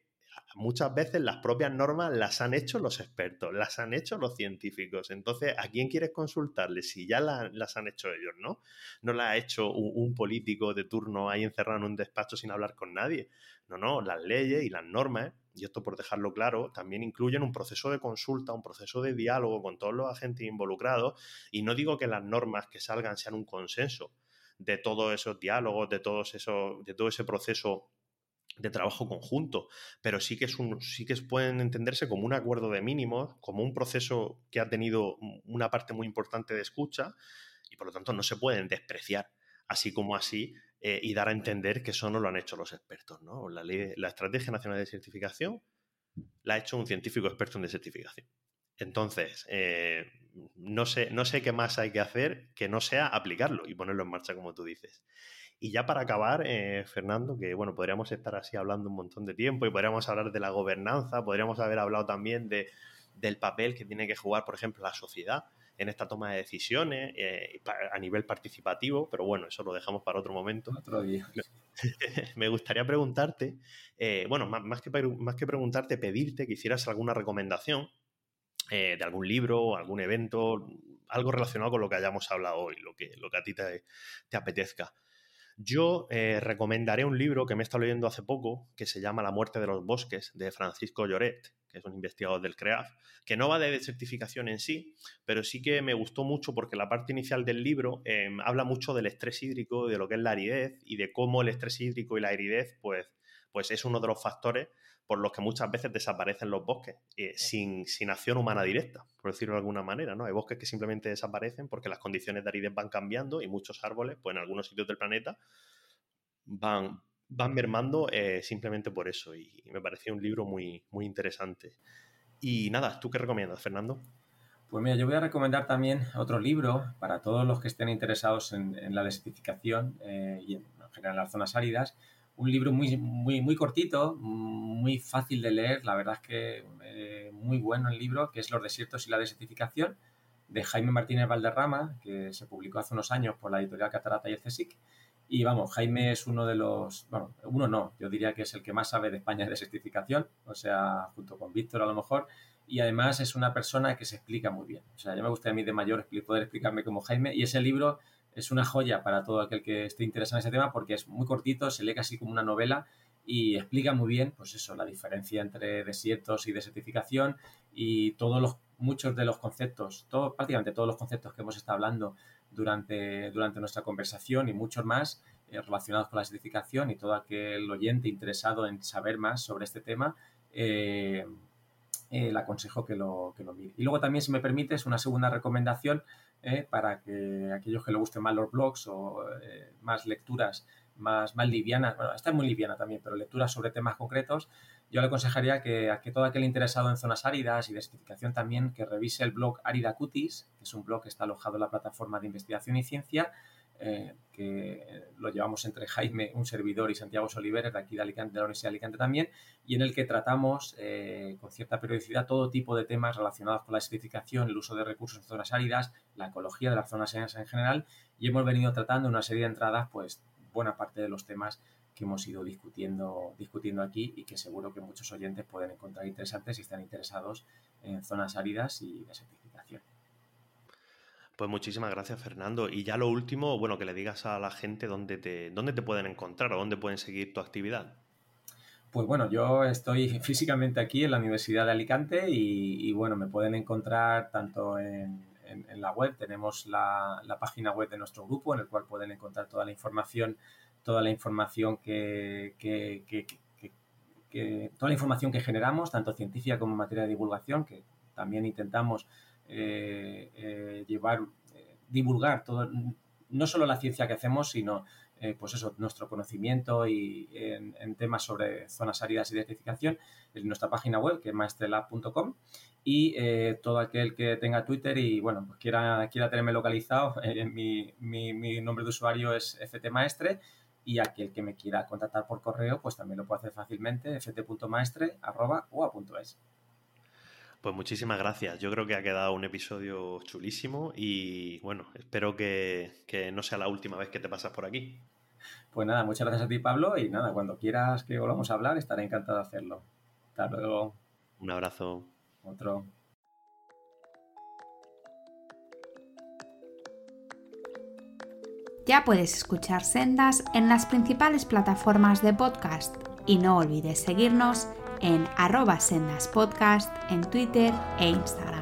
muchas veces las propias normas las han hecho los expertos, las han hecho los científicos. Entonces, ¿a quién quieres consultarle si ya las han hecho ellos, no? No las ha hecho un, político de turno ahí encerrado en un despacho sin hablar con nadie. No, no, las leyes y las normas, y esto por dejarlo claro, también incluyen un proceso de consulta, un proceso de diálogo con todos los agentes involucrados. Y no digo que las normas que salgan sean un consenso de todos esos diálogos, de, todos esos, de todo ese proceso de trabajo conjunto, pero sí que, es un, sí que pueden entenderse como un acuerdo de mínimos, como un proceso que ha tenido una parte muy importante de escucha y por lo tanto no se pueden despreciar así como así eh, y dar a entender que eso no lo han hecho los expertos. ¿no? La, ley, la Estrategia Nacional de Certificación la ha hecho un científico experto en desertificación. Entonces, eh, no, sé, no sé qué más hay que hacer que no sea aplicarlo y ponerlo en marcha como tú dices. Y ya para acabar, eh, Fernando, que bueno, podríamos estar así hablando un montón de tiempo y podríamos hablar de la gobernanza, podríamos haber hablado también de, del papel que tiene que jugar, por ejemplo, la sociedad en esta toma de decisiones eh, a nivel participativo, pero bueno, eso lo dejamos para otro momento. Otro día. Me (laughs) gustaría preguntarte, eh, bueno, más, que, más que preguntarte, pedirte que hicieras alguna recomendación de algún libro, algún evento, algo relacionado con lo que hayamos hablado hoy, lo que, lo que a ti te, te apetezca. Yo eh, recomendaré un libro que me he estado leyendo hace poco, que se llama La muerte de los bosques, de Francisco Lloret, que es un investigador del CREAF, que no va de desertificación en sí, pero sí que me gustó mucho porque la parte inicial del libro em, habla mucho del estrés hídrico, de lo que es la aridez y de cómo el estrés hídrico y la aridez pues, pues es uno de los factores por los que muchas veces desaparecen los bosques eh, sin, sin, acción humana directa, por decirlo de alguna manera. ¿no? Hay bosques que simplemente desaparecen porque las condiciones de aridez van cambiando y muchos árboles, pues en algunos sitios del planeta, van, van mermando eh, simplemente por eso. Y, me pareció un libro muy, muy interesante. Y nada, ¿tú qué recomiendas, Fernando? Pues mira, yo voy a recomendar también otro libro para todos los que estén interesados en, la desertificación eh, y en, en general las zonas áridas un libro muy, muy, muy cortito, muy fácil de leer, la verdad es que eh, muy bueno el libro, que es Los desiertos y la desertificación, de Jaime Martínez Valderrama, que se publicó hace unos años por la editorial Catarata y el CSIC. Y vamos, Jaime es uno de los, bueno, uno no, yo diría que es el que más sabe de España de desertificación, o sea, junto con Víctor a lo mejor, y además es una persona que se explica muy bien. O sea, yo me gustaría a mí de mayor poder explicarme como Jaime, y ese libro es una joya para todo aquel que esté interesado en ese tema porque es muy cortito, se lee casi como una novela y explica muy bien, pues eso, la diferencia entre desiertos y desertificación y todos los, muchos de los conceptos, todo, prácticamente todos los conceptos que hemos estado hablando durante, durante nuestra conversación y muchos más eh, relacionados con la desertificación y todo aquel oyente interesado en saber más sobre este tema, eh, eh, le aconsejo que lo, que lo mire. Y luego también, si me permite, es una segunda recomendación ¿eh? para que aquellos que le gusten más los blogs o eh, más lecturas más, más livianas, bueno, esta es muy liviana también, pero lecturas sobre temas concretos, yo le aconsejaría que a que todo aquel interesado en zonas áridas y desertificación también, que revise el blog Árida Cutis, que es un blog que está alojado en la plataforma de investigación y ciencia, eh, que lo llevamos entre Jaime, un servidor, y Santiago Soliveres, de aquí de Alicante, de la Universidad de Alicante también, y en el que tratamos eh, con cierta periodicidad todo tipo de temas relacionados con la especificación, el uso de recursos en zonas áridas, la ecología de las zonas áridas en general, y hemos venido tratando una serie de entradas, pues buena parte de los temas que hemos ido discutiendo, discutiendo aquí y que seguro que muchos oyentes pueden encontrar interesantes si están interesados en zonas áridas y desertificación. Pues muchísimas gracias, Fernando. Y ya lo último, bueno, que le digas a la gente dónde te, dónde te pueden encontrar o dónde pueden seguir tu actividad. Pues bueno, yo estoy físicamente aquí en la Universidad de Alicante y, bueno, me pueden encontrar tanto en, la web, tenemos la, página web de nuestro grupo en el cual pueden encontrar toda la información, toda la información que, toda la información que generamos, tanto científica como en materia de divulgación, que también intentamos llevar, eh, divulgar todo, no solo la ciencia que hacemos, sino eh, pues eso, nuestro conocimiento y en, temas sobre zonas áridas y desertificación en nuestra página web, que es maestrelab.com. Y eh, todo aquel que tenga Twitter y, bueno, pues quiera, quiera tenerme localizado, (laughs) mi, mi, nombre de usuario es ftmaestre y aquel que me quiera contactar por correo, pues también lo puede hacer fácilmente, ft.maestre.ua.es. Pues muchísimas gracias. Yo creo que ha quedado un episodio chulísimo y bueno, espero que, no sea la última vez que te pasas por aquí. Pues nada, muchas gracias a ti Pablo y nada, cuando quieras que volvamos a hablar estaré encantado de hacerlo. Hasta luego. Un abrazo. Otro. Ya puedes escuchar Sendas en las principales plataformas de podcast y no olvides seguirnos en arroba sendaspodcast en Twitter e Instagram.